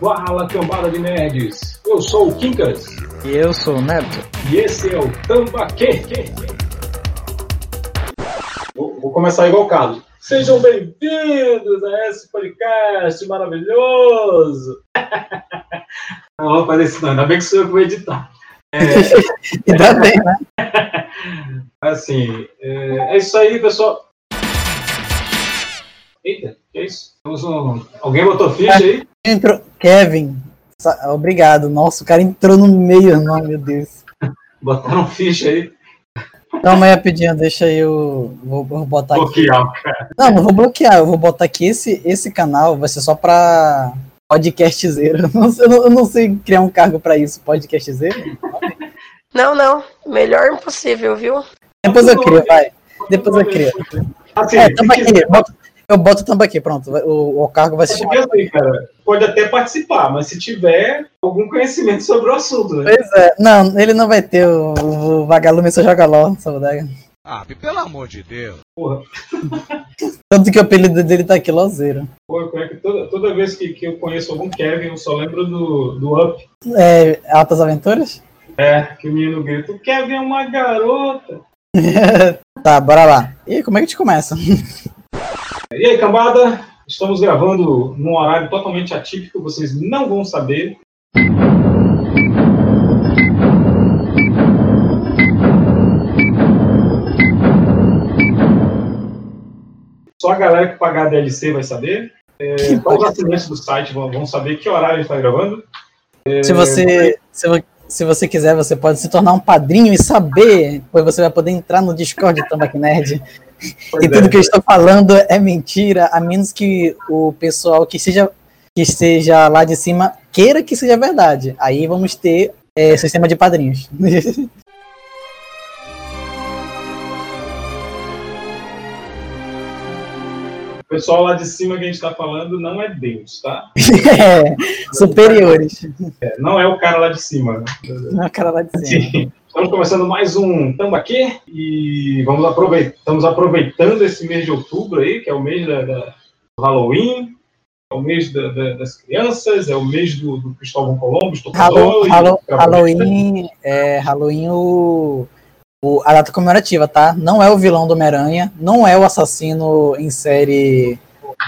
Fala, cambada de nerds! Eu sou o Kinkas. E eu sou o Neto. E esse é o Tambaquê. Vou, vou começar igual o Carlos. Sejam bem-vindos a esse podcast maravilhoso! Não vou fazer isso não, ainda bem que sou eu que vou editar. É... ainda bem, né? Assim, é, é isso aí, pessoal. Eita, que é isso? Um... Alguém botou ficha aí? Entrou. Kevin, obrigado. Nossa, o cara entrou no meio, não, meu Deus. Botaram ficha aí. Calma aí, rapidinho, deixa eu. Vou, vou botar bloquear, aqui. cara. Não, não vou bloquear, eu vou botar aqui esse, esse canal, vai ser só pra podcastzeiro. Eu não, eu não, eu não sei criar um cargo pra isso, podcastzeiro. Não, não, melhor impossível, viu? Depois eu crio, vai. Depois eu crio. Assim, é, tamo aqui, bota, eu boto o tambaqui, pronto. O, o cargo vai se chamar. Assim, cara, pode até participar, mas se tiver algum conhecimento sobre o assunto. Né? Pois é. Não, ele não vai ter o, o vagalume só joga LOL, essa bodega. Ah, pelo amor de Deus. Porra. Tanto que o apelido dele tá aqui, Lozeiro. Pô, é que toda, toda vez que, que eu conheço algum Kevin, eu só lembro do, do Up. É, Altas Aventuras? É, que o menino grita, o Kevin é uma garota. tá, bora lá. E como é que a gente começa? E aí, cambada? Estamos gravando num horário totalmente atípico, vocês não vão saber. Só a galera que pagar a DLC vai saber. É, só os assinantes do site vão, vão saber que horário a gente está gravando. É, se você. Se, se você quiser, você pode se tornar um padrinho e saber, pois você vai poder entrar no Discord do Tambaq Nerd Pois e tudo é. que eu estou falando é mentira, a menos que o pessoal que seja que esteja lá de cima queira que seja verdade. Aí vamos ter é, sistema de padrinhos. O pessoal lá de cima que a gente está falando não é Deus, tá? É, superiores. É, não é o cara lá de cima. Né? Não é o cara lá de cima. Estamos começando mais um Tambaquê e vamos aproveitar, estamos aproveitando esse mês de outubro aí, que é o mês da, da do Halloween, é o mês da, da, das crianças, é o mês do, do Cristóvão Colombo, Halloween, Halloween, Halloween, é, Halloween o, o, a data comemorativa, tá? Não é o vilão do Homem-Aranha, não é o assassino em série.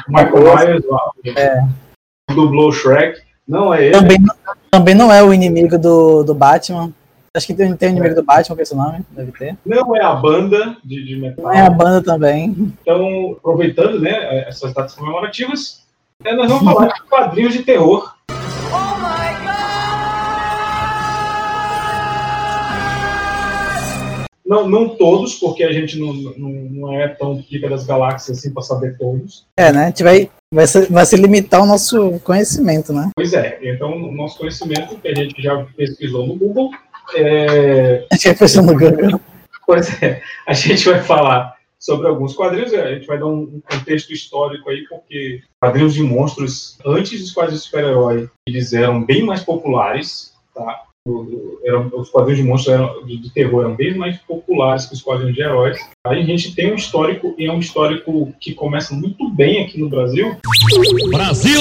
Michael Myers, é. dublou Shrek, não é ele. Também, também não é o inimigo do, do Batman. Acho que tem, tem o inimigo do Batman com esse nome, deve ter. Não é a banda de, de metal. Não é a banda também. Então, aproveitando né, essas datas comemorativas, é, nós vamos falar de quadrinhos de terror. Oh my God! Não, não todos, porque a gente não, não, não é tão pica das galáxias assim para saber todos. É, né? A gente vai, vai, se, vai se limitar ao nosso conhecimento, né? Pois é. Então, o nosso conhecimento, que a gente já pesquisou no Google, é... A gente vai. Pois é, a gente vai falar sobre alguns quadrinhos, a gente vai dar um contexto histórico aí, porque quadrinhos de monstros, antes dos quadrinhos de super-herói, eles eram bem mais populares, tá? Eram, os quadrinhos de monstros eram, de, de, terror eram bem mais populares que os quadrinhos de heróis. Aí a gente tem um histórico, e é um histórico que começa muito bem aqui no Brasil. Brasil!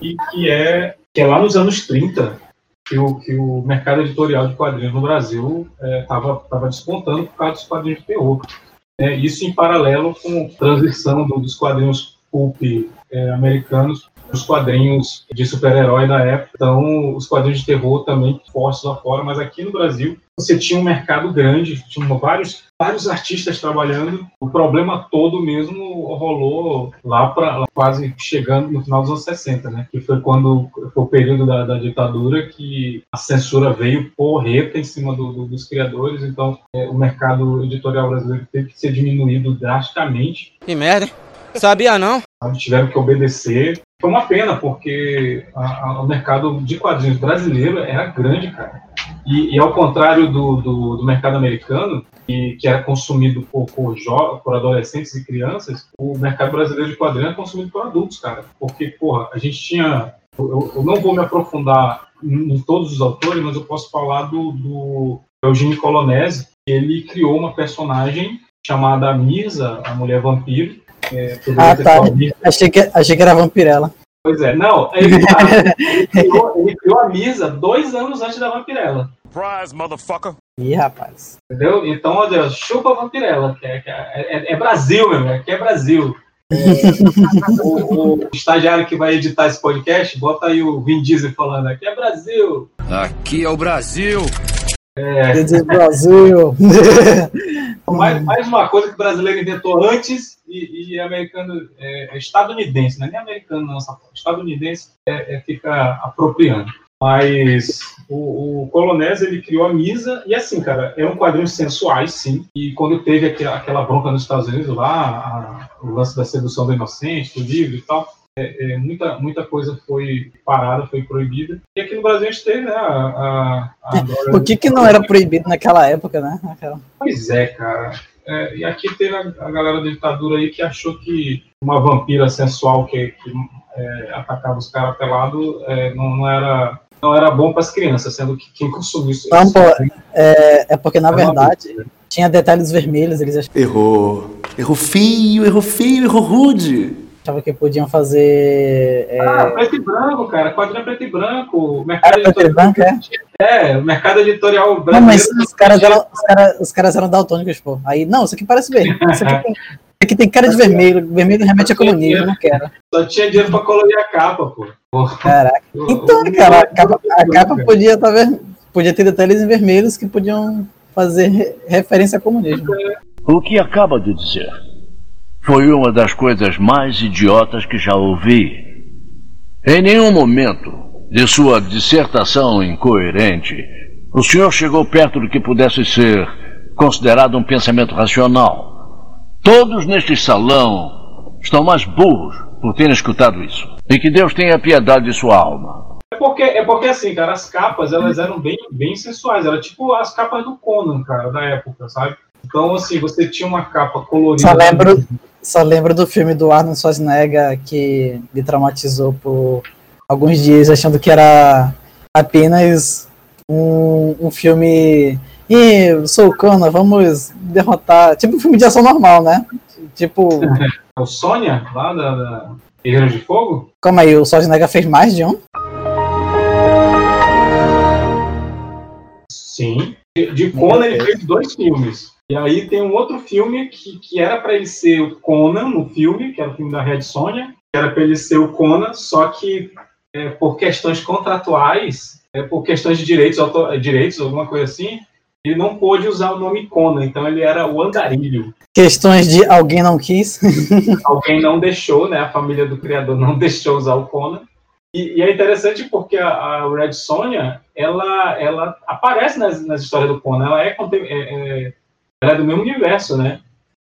E que é, que é lá nos anos 30, que o, que o mercado editorial de quadrinhos no Brasil estava é, tava despontando por causa dos quadrinhos de terror. É, isso em paralelo com a transição do, dos quadrinhos pulp é, americanos os quadrinhos de super-herói da época. Então, os quadrinhos de terror também fortes lá fora, mas aqui no Brasil você tinha um mercado grande, tinha vários, vários artistas trabalhando. O problema todo mesmo rolou lá para quase chegando no final dos anos 60, né? Que foi quando foi o período da, da ditadura que a censura veio porreta em cima do, do, dos criadores. Então, é, o mercado editorial brasileiro teve que ser diminuído drasticamente. Que merda? Sabia não? Tiveram que obedecer. Foi uma pena, porque a, a, o mercado de quadrinhos brasileiro era grande, cara. E, e ao contrário do, do, do, mercado americano, que, que era consumido por, por, por, adolescentes e crianças, o mercado brasileiro de quadrinhos é consumido por adultos, cara. Porque, porra, a gente tinha. Eu, eu não vou me aprofundar em, em, todos os autores, mas eu posso falar do, do Eugênio Colonese. Ele criou uma personagem chamada Misa, a mulher vampiro. É, ah, tá. Achei que, achei que era Vampirella. Pois é, não, ele, ele, criou, ele criou a Misa dois anos antes da Vampirella. Surprise, motherfucker! Ih, rapaz. Entendeu? Então, olha, chupa a Vampirella, que é, é, é Brasil, meu, aqui é Brasil. É, o, o, estagiário que vai editar esse podcast, bota aí o Vin Diesel falando, aqui é Brasil. Aqui é o Brasil. É. Brasil. mais, mais uma coisa que o brasileiro inventou antes e, e americano, é, é estadunidense, não é nem americano, não, estadunidense é, é, fica apropriando. Mas o, o Colonese, ele criou a Misa, e assim, cara, é um quadrinho sensuais, sim. E quando teve aquela, aquela bronca nos Estados Unidos lá, a, o lance da sedução do inocente, do livro e tal, é, é, muita, muita coisa foi parada, foi proibida. E aqui no Brasil a gente teve, né? A, a, a Por que, que não era proibido naquela época, né? Naquela... Pois é, cara. É, e aqui teve a, a, galera da ditadura aí que achou que uma vampira sensual que, que é, atacava os caras pelados é, não, não era não era bom para as crianças, sendo que quem consumiu isso. Não, pô, é, é porque na verdade vida, tinha detalhes vermelhos, eles achavam. Errou. Errou feio, errou feio, errou rude. Achavam que podiam fazer. É... Ah, preto e branco, cara. Quadrinho preto e branco. Mercado Era preto e branco, é? É, o mercado editorial brasileiro. Não, mas os caras, eram, os, caras, os caras eram daltônicos, pô. Aí, não, isso aqui parece bem. Isso aqui tem, Aqui tem cara de vermelho. Vermelho remete a comunismo, não quero. Só tinha dinheiro pra colorir a capa, pô. Caraca. Então, cara, a capa, a capa podia, tá ver, podia ter detalhes em vermelhos que podiam fazer referência a comunismo. O que acaba de dizer foi uma das coisas mais idiotas que já ouvi. Em nenhum momento de sua dissertação incoerente, o senhor chegou perto do que pudesse ser considerado um pensamento racional. Todos neste salão estão mais burros por terem escutado isso. E que Deus tenha piedade de sua alma. É porque, é porque assim, cara, as capas, elas eram bem, bem sensuais. Era tipo as capas do Conan, cara, da época, sabe? Então, assim, você tinha uma capa colorida. Só lembro, só lembro do filme do Arnold Schwarzenegger que me traumatizou por alguns dias, achando que era apenas um, um filme e sou o Conan, vamos derrotar. Tipo um filme de ação normal, né? Tipo. É o Sônia, lá da, da Guerreiro de Fogo? Calma aí, o Schwarzenegger fez mais de um? Sim. De Conan ele fez dois filmes. E aí tem um outro filme que, que era para ele ser o Conan no filme, que era o filme da Red Sonja, que era para ele ser o Conan, só que é, por questões contratuais, é, por questões de direitos, direitos, alguma coisa assim, ele não pôde usar o nome Conan, então ele era o Andarilho. Questões de alguém não quis. alguém não deixou, né? A família do criador não deixou usar o Conan. E, e é interessante porque a, a, Red Sonja, ela, ela aparece nas, nas histórias do Conan, ela é, é, é, ela é do mesmo universo, né?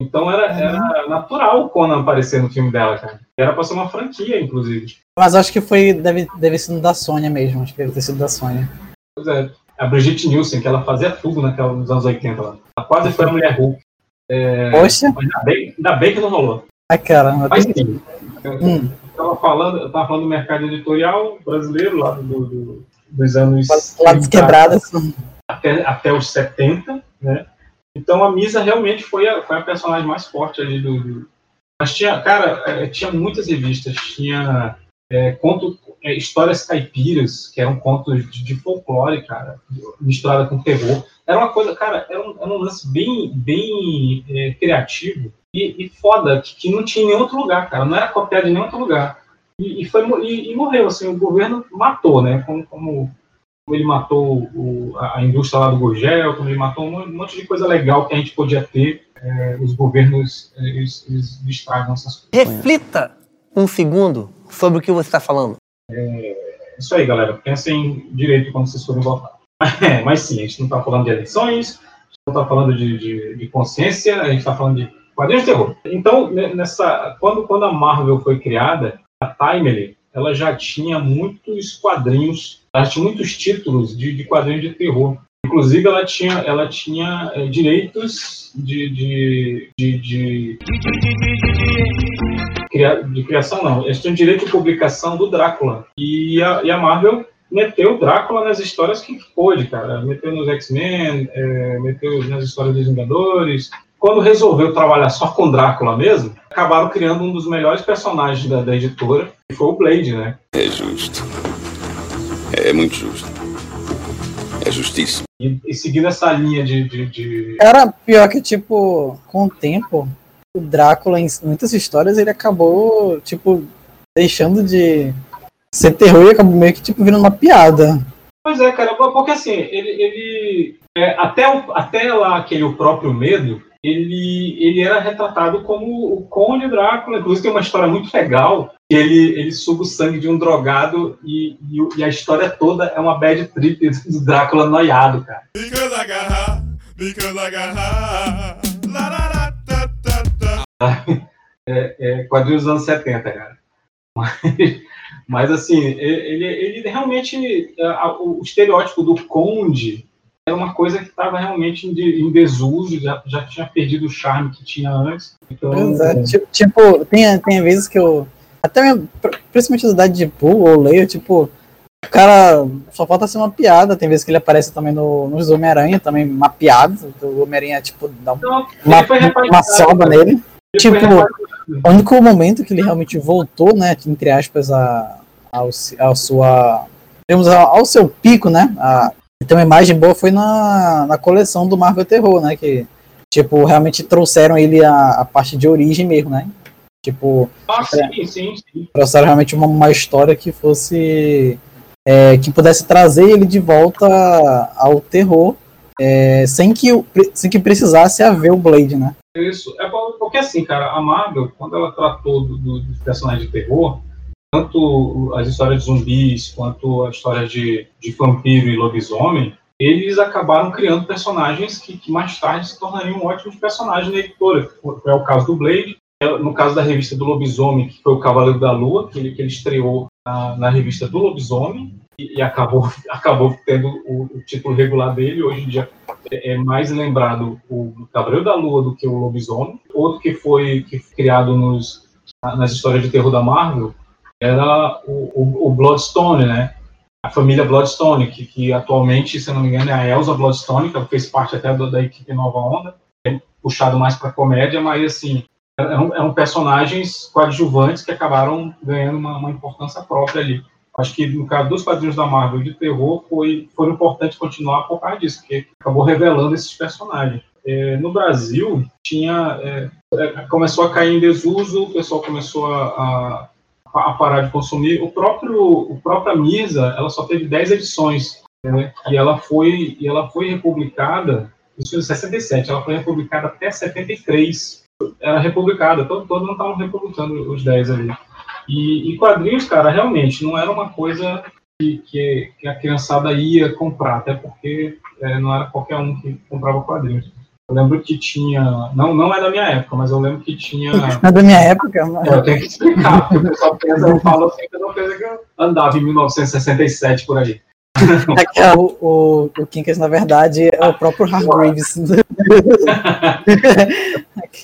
Então era, uhum. era natural o Conan aparecer no filme dela, cara. Era pra ser uma franquia, inclusive. Mas acho que foi, deve, deve ser da Sônia mesmo, acho que deve ter sido da Sônia. Pois é a Brigitte Nielsen, que ela fazia tudo naquela, nos anos 80. Ela, ela quase foi a mulher Hulk. É, Poxa! Ainda bem, ainda bem que não rolou. Ai, caramba. Mas sim. Eu, hum. tava falando, eu tava falando do mercado editorial brasileiro, lá do, do, dos anos. Lados quebradas. Até, até os 70, né? Então a Misa realmente foi a, foi a personagem mais forte ali do. do... Mas tinha, cara, é, tinha muitas revistas, tinha é, conto, é, histórias caipiras, que eram contos de, de, folclore, cara, misturada com terror. Era uma coisa, cara, era um, era um lance bem, bem é, criativo e, e foda, que, que, não tinha em nenhum outro lugar, cara, não era copiado em nenhum outro lugar. E, e foi, e, e, morreu, assim, o governo matou, né, como, como ele matou o, a indústria lá do Gurgel, como ele matou um monte de coisa legal que a gente podia ter, é, os governos, é, eles, eles estragam essas coisas. Reflita um segundo sobre o que você está falando. É isso aí, galera. Pensem direito quando vocês forem votar. É, mas sim, a gente não está falando de eleições, a gente não está falando de, de, de, consciência, a gente está falando de quadrinhos de terror. Então, nessa, quando, quando a Marvel foi criada, a Timely, ela já tinha muitos quadrinhos, ela tinha muitos títulos de, de quadrinhos de terror. Inclusive, ela tinha, ela tinha é, direitos de, de, de, de de criação não, eles tinham direito de publicação do Drácula. E a, e a Marvel meteu Drácula nas histórias que pôde, cara. Meteu nos X-Men, é, meteu nas histórias dos Vingadores. quando resolveu trabalhar só com Drácula mesmo, acabaram criando um dos melhores personagens da, da editora, que foi o Blade, né? É justo. É muito justo. É justiça. E, e seguindo essa linha de, de, de... Cara, pior que, tipo, com o tempo, o Drácula, em muitas histórias, ele acabou, tipo, deixando de ser terror e acabou meio que, tipo, virando uma piada. Pois é, cara, porque assim, ele, ele é, até, o, até lá aquele O Próprio Medo, ele, ele era retratado como o Conde Drácula. Inclusive tem uma história muito legal, ele, ele suga o sangue de um drogado e, e, e a história toda é uma bad trip do Drácula noiado, cara. É, é quadrinhos dos anos 70, cara. Mas, mas assim, ele, ele realmente. é, O estereótipo do conde era uma coisa que estava realmente em, de- em desuso, já, já tinha perdido o charme que tinha antes. Então, Pois é, ti- tipo, tem, tem vezes que eu. Até pr- principalmente da de Pool ou leio, tipo, o cara só falta ser uma piada. Tem vezes que ele aparece também no, nos Homem-Aranha, também uma piada. O Homem-Aranha, tipo, dá um- então, uma, uma cara. nele. Ele tipo. O único momento que ele realmente voltou, né, entre aspas, a, ao, ao sua. Digamos, ao, ao seu pico, né? A, ter uma imagem boa foi na, na coleção do Marvel Terror, né? Que, tipo, realmente trouxeram ele a, a parte de origem mesmo, né? Tipo, Ah, sim, sim, sim. trouxeram realmente uma, uma história que fosse. é, que pudesse trazer ele de volta ao terror. é, sem, que, sem que precisasse haver o Blade, né? Isso. É por- porque assim, cara, a Marvel, quando ela tratou do, do, dos personagens de terror, tanto as histórias de zumbis quanto a história de, de vampiro e lobisomem, eles acabaram criando personagens que, que mais tarde se tornariam ótimos personagens na editora. É o caso do Blade, no caso da revista do Lobisomem, que foi o Cavaleiro da Lua, que ele, que ele estreou na, na revista do Lobisomem e, e acabou, acabou tendo o, o título regular dele. Hoje em dia é é mais lembrado o Cavaleiro da Lua do que o Lobisomem. Outro que foi, que foi criado nos, nas histórias de terror da Marvel era o, o, o Bloodstone, né? A família Bloodstone, que, que atualmente, se não me engano, é a Elsa Bloodstone, que fez parte até do- da equipe Nova Onda, é puxado mais para comédia, mas assim, é um, é um personagens coadjuvantes que acabaram ganhando uma, uma importância própria ali. Acho que no caso dos quadrinhos da Marvel de terror foi, foi importante continuar por causa disso, porque acabou revelando esses personagens. É, no Brasil, tinha é, é, começou a cair em desuso, o pessoal começou a, a, a parar de consumir. O próprio, o própria Misa, ela só teve 10 edições, né? e ela foi, e ela foi republicada, isso em 67, ela foi republicada até 73. Era republicada, todo, todo mundo estavam republicando os 10 ali. E, e quadrinhos, cara, realmente não era uma coisa que, que, que a criançada ia comprar, até porque é, não era qualquer um que comprava quadrinhos. Eu lembro que tinha, não, não é da minha época, mas eu lembro que tinha Na da minha época, mas- eu tenho que explicar, porque o pessoal pensa, eu falo assim, que eu não penso que eu andava em 1967 por aí. O, o, o Kinkas, na verdade, é o próprio Hargreaves.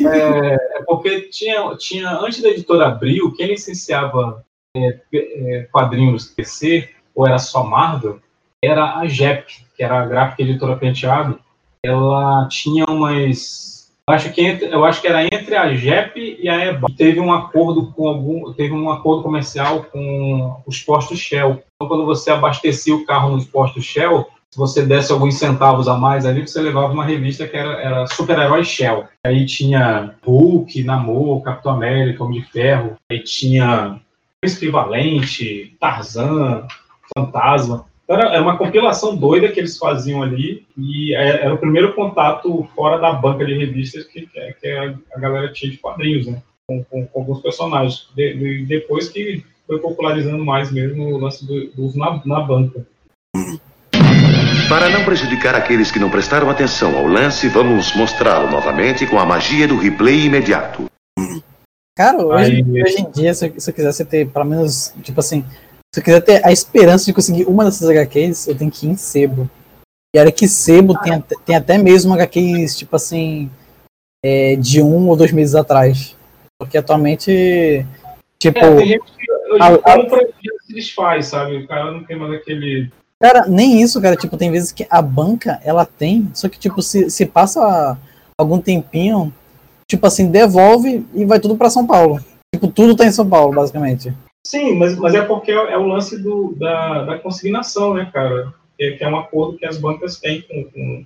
É, é porque tinha, tinha, antes da editora Abril, quem licenciava é, é, quadrinhos PC, ou era só Marvel, era a JEP, que era a gráfica editora Penteado. Ela tinha umas. Acho que, entre- eu acho que era entre a JEP e a EBA. Teve um acordo com algum. Teve um acordo comercial com os postos Shell. Então, quando você abastecia o carro nos postos Shell, se você desse alguns centavos a mais ali, você levava uma revista que era, era Super-Herói Shell. Aí tinha Hulk, Namor, Capitão América, Homem de Ferro. Aí tinha Príncipe Valente, Tarzan, Fantasma. Então, Era, era uma compilação doida que eles faziam ali e é- era o primeiro contato fora da banca de revistas que, que, que a, a galera tinha de quadrinhos, né? Com, com- com alguns personagens. De- de- depois que foi popularizando mais mesmo o lance do, do uso na, na banca. Para não prejudicar aqueles que não prestaram atenção ao lance, vamos mostrá-lo novamente com a magia do replay imediato. Cara, hoje, Aí- hoje em dia, se eu, se eu quisesse ter, pelo menos, tipo assim, se eu quiser ter a esperança de conseguir uma dessas HQs, eu tenho que ir em sebo. E olha que sebo tem, até- tem até mesmo HQs, tipo assim, é, de um ou dois meses atrás. Porque atualmente, tipo, É, tem gente que hoje a- a- compra e já se desfaz, sabe? O cara não tem mais aquele. Cara, nem isso, cara. Tipo, tem vezes que a banca, ela tem, só que, tipo, se, se passa algum tempinho, tipo assim, devolve e vai tudo pra São Paulo. Tipo, tudo tá em São Paulo, basicamente. Sim, mas, mas é porque é, é o lance do, da, da consignação, né, cara? Que, que é um acordo que as bancas têm com, com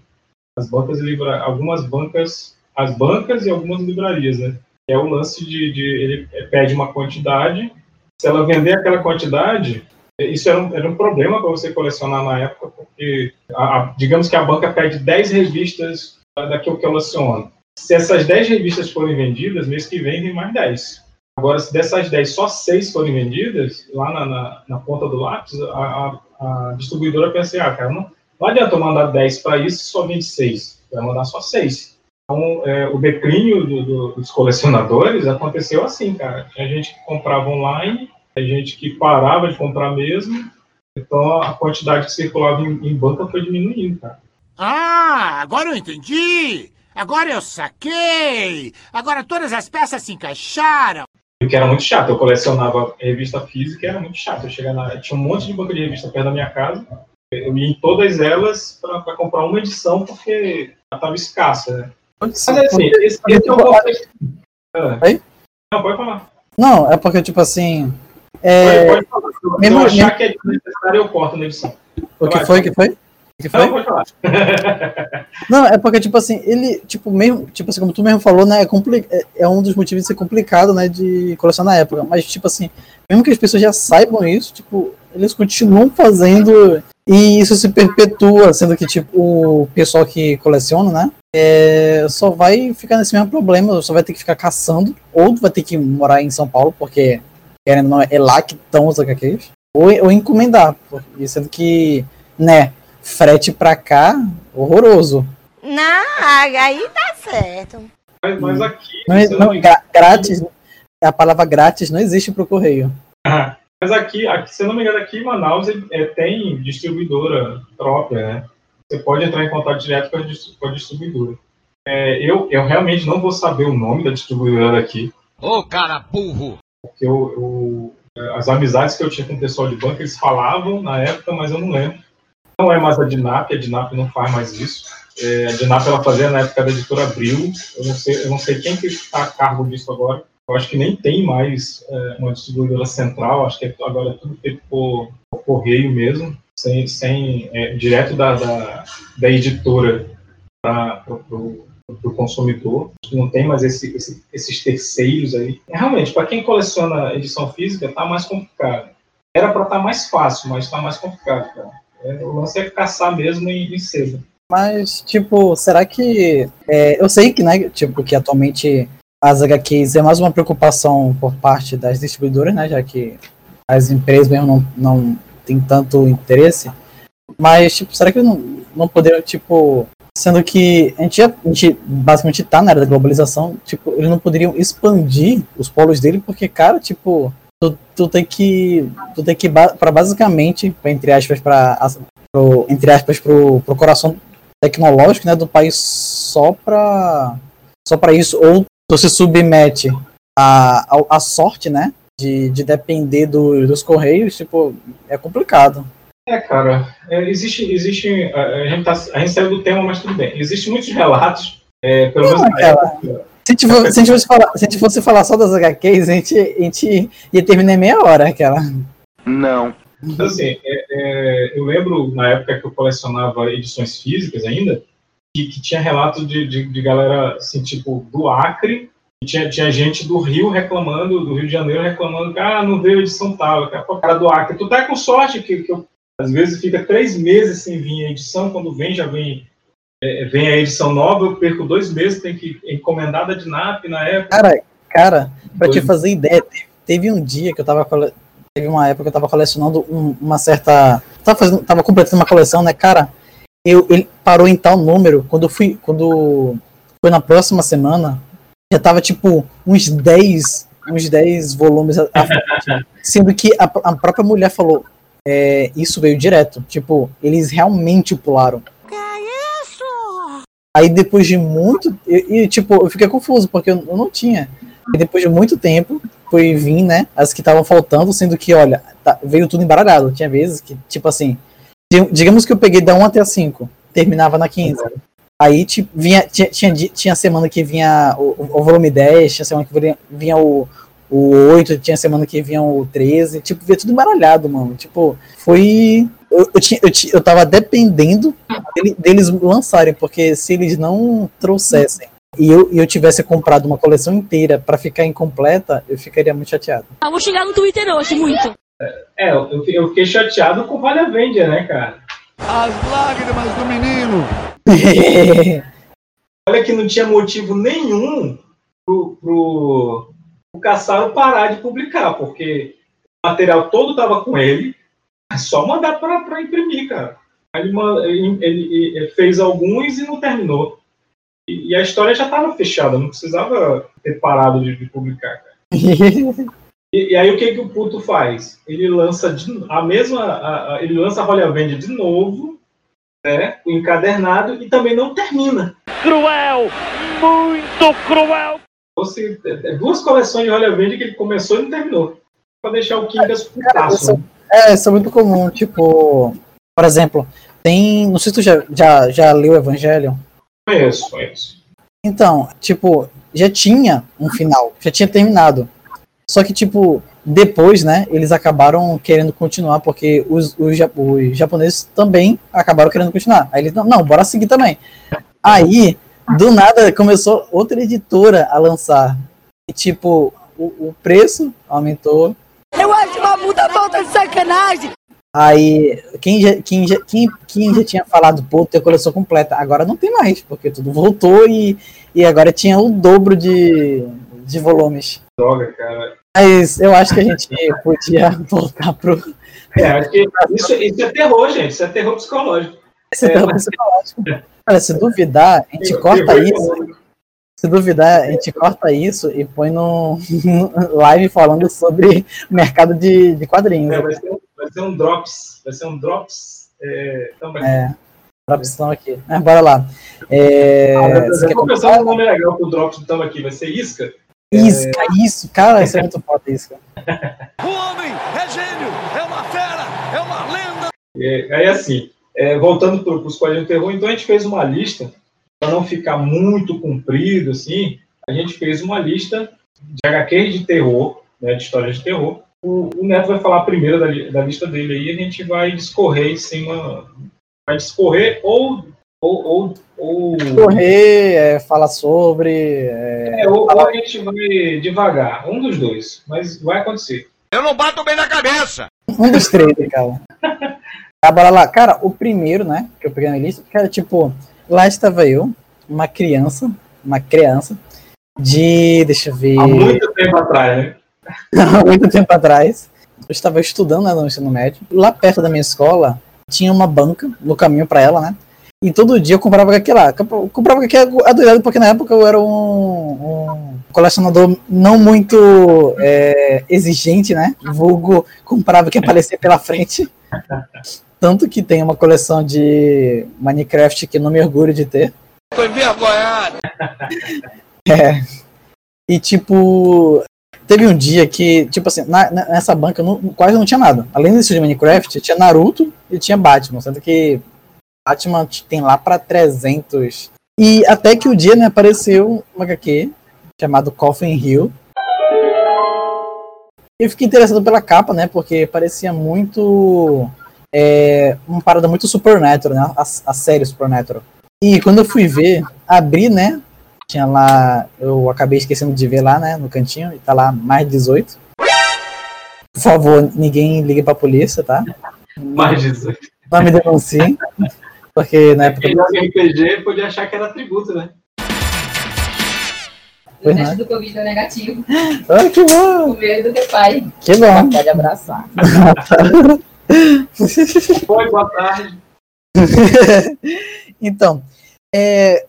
as bancas livra, algumas bancas, as bancas e algumas livrarias, né? É o lance de, de ele pede uma quantidade, se ela vender aquela quantidade, isso era um, era um problema para você colecionar na época, porque a, a, digamos que a banca pede 10 revistas daquilo que eu coleciono. Se essas 10 revistas forem vendidas, mês que vem vem mais 10. Agora, se dessas 10 só 6 forem vendidas, lá na, na, na ponta do lápis, a, a, a distribuidora pensa, ah, cara, não, não adianta eu mandar 10 para isso e só vende 6. Vai mandar só 6. Então, é, o declínio do, do, dos colecionadores aconteceu assim, cara. Tinha gente que comprava online, tinha gente que parava de comprar mesmo, então a quantidade que circulava em, em banca foi diminuindo, cara. Ah, agora eu entendi! Agora eu saquei! Agora todas as peças se encaixaram! O que era muito chato, eu colecionava revista física e era muito chato. Eu chegava na... Tinha um monte de banca de revista perto da minha casa, eu ia em todas elas para comprar uma edição porque ela estava escassa, né? Mas assim, esse, esse é o conceito. Oi? Não, pode falar. Não, é porque, tipo assim. É... Pode, pode falar. Se Mesmo- eu achar mesmo- que é desnecessário, eu corto na edição. O que foi? O que foi? Que foi? Não. Não, é porque, tipo assim, ele, tipo, mesmo, tipo assim, como tu mesmo falou, né, é, compli é, é um dos motivos de ser complicado, né, de colecionar na época. Mas, tipo assim, mesmo que as pessoas já saibam isso, tipo, eles continuam fazendo e isso se perpetua, sendo que, tipo, o pessoal que coleciona, né, é, só vai ficar nesse mesmo problema, só vai ter que ficar caçando, ou vai ter que morar em São Paulo, porque, querendo ou não, é lá que estão os HQs, ou, ou encomendar, porque, sendo que, né, frete pra cá, horroroso. Não, aí tá certo. Mas, mas aqui. Não, eu não, gra- grátis, a palavra grátis não existe pro correio. Ah, Mas aqui, aqui, se eu não me engano, aqui em Manaus é, tem distribuidora própria, né? Você pode entrar em contato direto com a, com a distribuidora. É, eu, eu realmente não vou saber o nome da distribuidora daqui, Ô, cara burro! porque eu, eu- as amizades que eu tinha com o pessoal de banco, eles falavam na época, mas eu não lembro. Não é mais a Dinap, a Dinap não faz mais isso. É, a Dinap ela fazia na época da editora Abril. Eu não sei, eu não sei quem que está a cargo disso agora. Eu acho que nem tem mais é, uma distribuidora central. Acho que agora é tudo feito por, por correio mesmo, sem, sem é, direto da, da, da editora para o consumidor. Não tem mais esse, esse- esses terceiros aí. Realmente, para quem coleciona edição física, tá mais complicado. Era para estar mais fácil, mas está mais complicado, cara. É, o lance é caçar mesmo em, em. Mas, tipo, será que. é, eu sei que, né, tipo, que atualmente as HQs é mais uma preocupação por parte das distribuidoras, né? Já que as empresas mesmo não, não têm tanto interesse. Mas, tipo, será que não, não poderiam, tipo. Sendo que a gente, a gente basicamente tá na era da globalização, tipo, eles não poderiam expandir os polos dele, porque, cara, tipo, tu, tu tem que. Tu tem que, pra basicamente, pra, entre aspas, pro, entre aspas, pro, pro coração tecnológico, né, do país só pra, só pra isso, ou tu se submete à, à, à sorte, né, de, de depender do, dos correios, tipo, é complicado. É, cara, é, existe, existe a, a gente tá, a gente saiu do tema, mas tudo bem. Existem muitos relatos, é, pelo menos época, Se a gente, for- se a gente fosse falar, se a gente fosse falar só das HQs, a gente, a gente ia terminar em meia hora, aquela. Não. Então, assim, é, é, eu lembro na época que eu colecionava edições físicas ainda, que, que tinha relatos de, de, de galera, assim, tipo, do Acre, e tinha, tinha gente do Rio reclamando, do Rio de Janeiro reclamando, que, ah, não veio edição tal, que o cara do Acre, tu tá com sorte, que, que eu, às vezes fica três meses sem vir a edição, quando vem, já vem, é, vem a edição nova, eu perco dois meses, tem que encomendar da DINAP na época. Cara, cara, pra te Oi. fazer ideia, teve, teve um dia que eu tava. cole- Teve uma época que eu tava colecionando um- uma certa. Tava, fazendo, tava completando uma coleção, né, cara? Eu, ele parou em tal número, quando eu fui. Quando foi na próxima semana, já tava tipo uns 10, uns 10 volumes à à frente. Sendo que a, a própria mulher falou. é, isso veio direto. Tipo, eles realmente pularam. Aí depois de muito. E, e, tipo, eu fiquei confuso, porque eu, eu não tinha. E depois de muito tempo, foi vir, né? As que estavam faltando, sendo que, olha, tá- veio tudo embaralhado. Tinha vezes que, tipo assim. di- Digamos que eu peguei da 1 até a 5, terminava na 15. Aí tipo, vinha, tinha, tinha, tinha semana que vinha o, o- volume 10, tinha semana que vinha, vinha o, o 8, tinha semana que vinha o 13, tipo, vinha tudo embaralhado, mano. Tipo, foi. Eu, eu, tinha, eu, ti- eu tava dependendo dele- deles lançarem, porque se eles não trouxessem e eu, e eu tivesse comprado uma coleção inteira pra ficar incompleta, eu ficaria muito chateado. Eu vou xingar no Twitter hoje, muito. É, eu, eu fiquei chateado com o Vale a Vender, né, cara? As lágrimas do menino. Olha que não tinha motivo nenhum pro, pro, pro Caçaro parar de publicar, porque o material todo estava com ele, é só mandar para imprimir, cara. Aí Ele, ele- ele- fez alguns e não terminou. E, e a história já estava fechada, não precisava ter parado de, de publicar, cara. E, e aí o que, que o puto faz? Ele lança de- a mesma. a- a- ele lança a Rolha Vende de novo, né? O encadernado, e também não termina. Cruel! Muito cruel! Fosse é, é, duas coleções de Rolha Verde que ele começou e não terminou. Pra deixar o Kingas putaço. isso, é, isso é muito comum, tipo, por exemplo, tem. Não sei se tu já, já, já leu o Evangelho. Conheço, conheço. Então, tipo, já tinha um final, já tinha terminado. Só que, tipo, depois, né, eles acabaram querendo continuar, porque os, os, os japoneses também acabaram querendo continuar. Aí eles, não, não, bora seguir também. Aí, do nada, começou outra editora a lançar. E, tipo, o, o preço aumentou, Eu acho uma puta falta de sacanagem. Aí, quem já, quem, já, quem, quem já tinha falado, pô, tem a coleção completa, agora não tem mais, porque tudo voltou e, e agora tinha o dobro de, de volumes. Droga, cara. Mas eu acho que a gente podia voltar pro. É, acho que isso, isso é terror, gente. Isso é terror psicológico. Esse É, terror mas- psicológico. Cara, se duvidar, a gente Terror corta isso. Se duvidar, a gente corta isso e põe no, no live falando sobre mercado de, de quadrinhos. É, vai, ser, um- vai ser um drops. Vai ser um drops é, também. É, opção aqui. Mas bora lá. É, Ah, eu vou pensar um nome legal pro drops do Tamo aqui. Vai ser Isca? Isca, isso, cara, isso é muito foda, Isca. O homem é gênio, é uma fera, é uma lenda. É, aí assim, é, voltando para os quadrinhos terror, então a gente fez uma lista, para não ficar muito comprido, assim, a gente fez uma lista de HQs de terror, né, de histórias de terror. O, o Neto vai falar primeiro da, da lista dele aí, a gente vai discorrer em cima, vai discorrer ou... ou, ou, ou Correr, é, falar sobre. É, é, ou, ou a gente vai devagar, um dos dois, mas vai acontecer. Eu não bato bem na cabeça. um dos três, cara. Tá, bora lá. Cara, o primeiro, né, que eu peguei na lista, cara, tipo, lá estava eu, uma criança, uma criança, de. Deixa eu ver. Há muito tempo atrás, né? há muito tempo atrás. Eu estava estudando né, no ensino médio. Lá perto da minha escola tinha uma banca no caminho para ela, né? E todo dia eu comprava HQ lá. Eu comprava HQ adorado porque na época eu era um, um colecionador não muito é, exigente, né? Vulgo comprava o que aparecer pela frente. Tanto que tem uma coleção de Minecraft que não me orgulho de ter. Tô envergonhado. É. E tipo, teve um dia que, tipo assim, na- nessa banca não- quase não tinha nada. Além desse de Minecraft, tinha Naruto e tinha Batman, sendo que Batman tem lá pra 300. E até que o dia, né, apareceu um HQ chamado Coffin Hill. Eu fiquei interessado pela capa, né, porque parecia muito é, uma parada muito Supernatural, né, a, a série Supernatural. E quando eu fui ver, abri, né, tinha lá, eu acabei esquecendo de ver lá, né, no cantinho, e tá lá mais 18. Por favor, ninguém ligue pra polícia, tá? Mais 18. Não me denunciem. Porque na época. Quem RPG pode achar que era tributo, né? O teste não. do Covid deu negativo. Ah, que bom! O medo do teu pai. Que bom. Pode abraçar. Oi, boa tarde. então, é,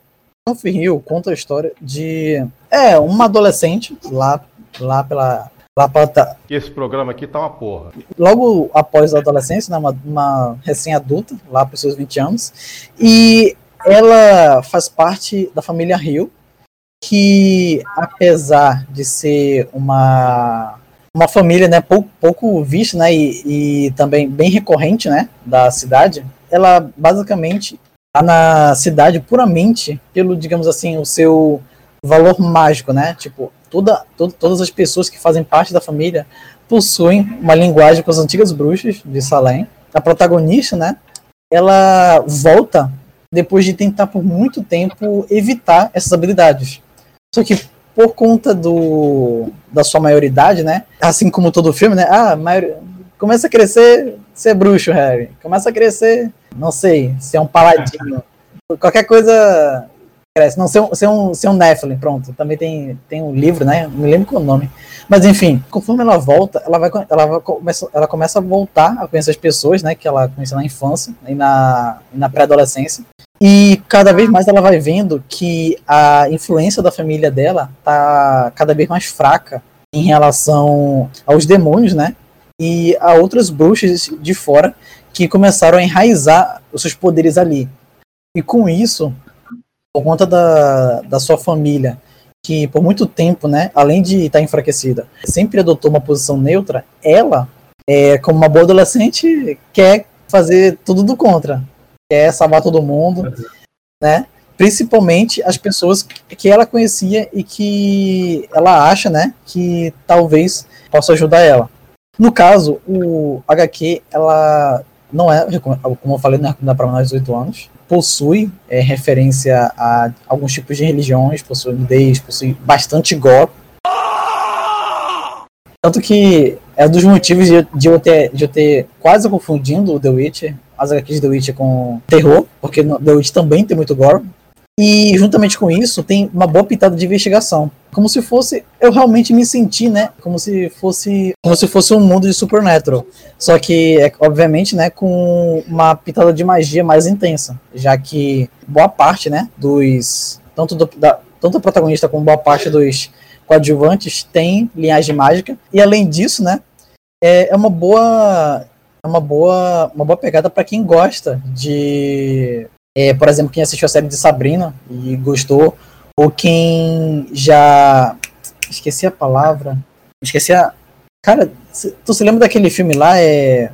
Coffee Hill conta a história de é uma adolescente lá lá pela lá para Esse programa aqui tá uma porra. logo após a adolescência, né, uma, uma recém-adulta, lá para os seus 20 anos, e ela faz parte da família Hill, que apesar de ser uma uma família né, pouco, pouco vista né, e, e também bem recorrente né, da cidade, ela basicamente tá na cidade puramente pelo, digamos assim, o seu valor mágico, né? Tipo, toda, to- todas as pessoas que fazem parte da família possuem uma linguagem com as antigas bruxas de Salem. A protagonista, né? Ela volta depois de tentar por muito tempo evitar essas habilidades. Só que por conta do da sua maioridade, né? Assim como todo filme, né? Ah, maior... começa a crescer, ser bruxo, Harry. Começa a crescer, não sei, ser um paladino. Qualquer coisa cresce. Não, ser um, ser um, ser um Nephilim, pronto. Também tem, tem um livro, né? Não me lembro qual é o nome. Mas enfim, conforme ela volta, ela vai, ela vai começa, ela começa a voltar a conhecer as pessoas, né? Que ela conheceu na infância e na, e na pré-adolescência. E cada vez mais ela vai vendo que a influência da família dela tá cada vez mais fraca em relação aos demônios, né? E a outras bruxas de fora que começaram a enraizar os seus poderes ali. E com isso, por conta da, da sua família, que por muito tempo, né, além de estar enfraquecida, sempre adotou uma posição neutra, ela, é, como uma boa adolescente, quer fazer tudo do contra. Quer salvar todo mundo, né? Principalmente as pessoas que ela conhecia e que ela acha, né, que talvez possa ajudar ela. No caso, o HQ, ela não é, como eu falei, não é recomendada para menores de 18 anos. Possui é, referência a alguns tipos de religiões, possui nudez, possui bastante gore. Tanto que é um dos motivos de, de, eu ter, de eu ter quase confundindo o The Witcher, as HQs de The Witcher com terror, porque The Witcher também tem muito gore. E juntamente com isso, tem uma boa pitada de investigação. Como se fosse. Eu realmente me senti, né? Como se fosse. Como se fosse um mundo de Supernatural. Só que, é, obviamente, né, com uma pitada de magia mais intensa. Já que boa parte, né, dos. Tanto, do, da, tanto o protagonista como boa parte dos coadjuvantes tem linhagem mágica. E além disso, né? É, é uma boa. É uma boa. Uma boa pegada para quem gosta de é, por exemplo, quem assistiu a série de Sabrina e gostou, ou quem já. Esqueci a palavra. Esqueci a. Cara, tu se lembra daquele filme lá? É.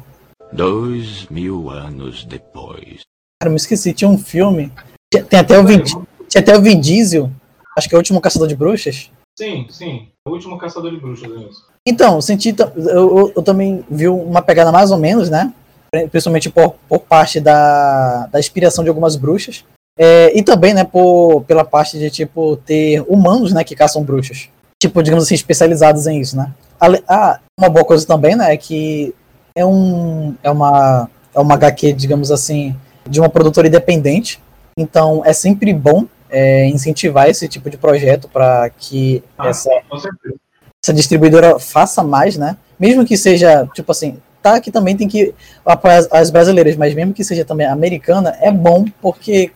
Dois mil anos depois. Cara, me esqueci, tinha um filme. Tem até o Vin, tinha até o Vin Diesel. Acho que é o último caçador de bruxas. Sim, sim. Último caçador de bruxas é. Então, senti. Eu, eu, eu também vi uma pegada mais ou menos, né? principalmente por, por parte da, da inspiração de algumas bruxas. É, e também, né, por, pela parte de, tipo, ter humanos, né, que caçam bruxas. Tipo, digamos assim, especializados em isso, né. Ah, uma boa coisa também, né, é que é, um, é, uma, é uma HQ, digamos assim, de uma produtora independente. Então, é sempre bom é, incentivar esse tipo de projeto para que Ah, essa, essa distribuidora faça mais, né. Mesmo que seja, tipo assim, tá que também tem que apoiar as, as brasileiras, mas mesmo que seja também americana, é bom porque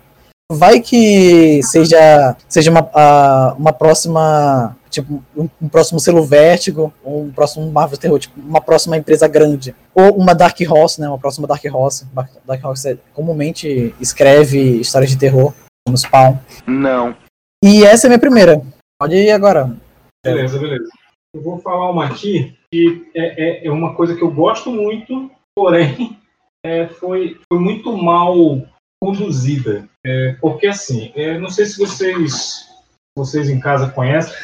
vai que seja seja uma, a- uma próxima tipo um, próximo selo Vértigo, ou um próximo Marvel Terror, tipo, uma próxima empresa grande, ou uma Dark Horse, né, uma próxima Dark Horse. Dark Horse é- comumente escreve histórias de terror, como Spawn. Não. E essa é a minha primeira. Pode ir agora. Beleza, beleza. Eu vou falar uma aqui que é, é, é uma coisa que eu gosto muito, porém é, foi, foi muito mal conduzida. É, porque assim, é, não sei se vocês, vocês em casa conhecem,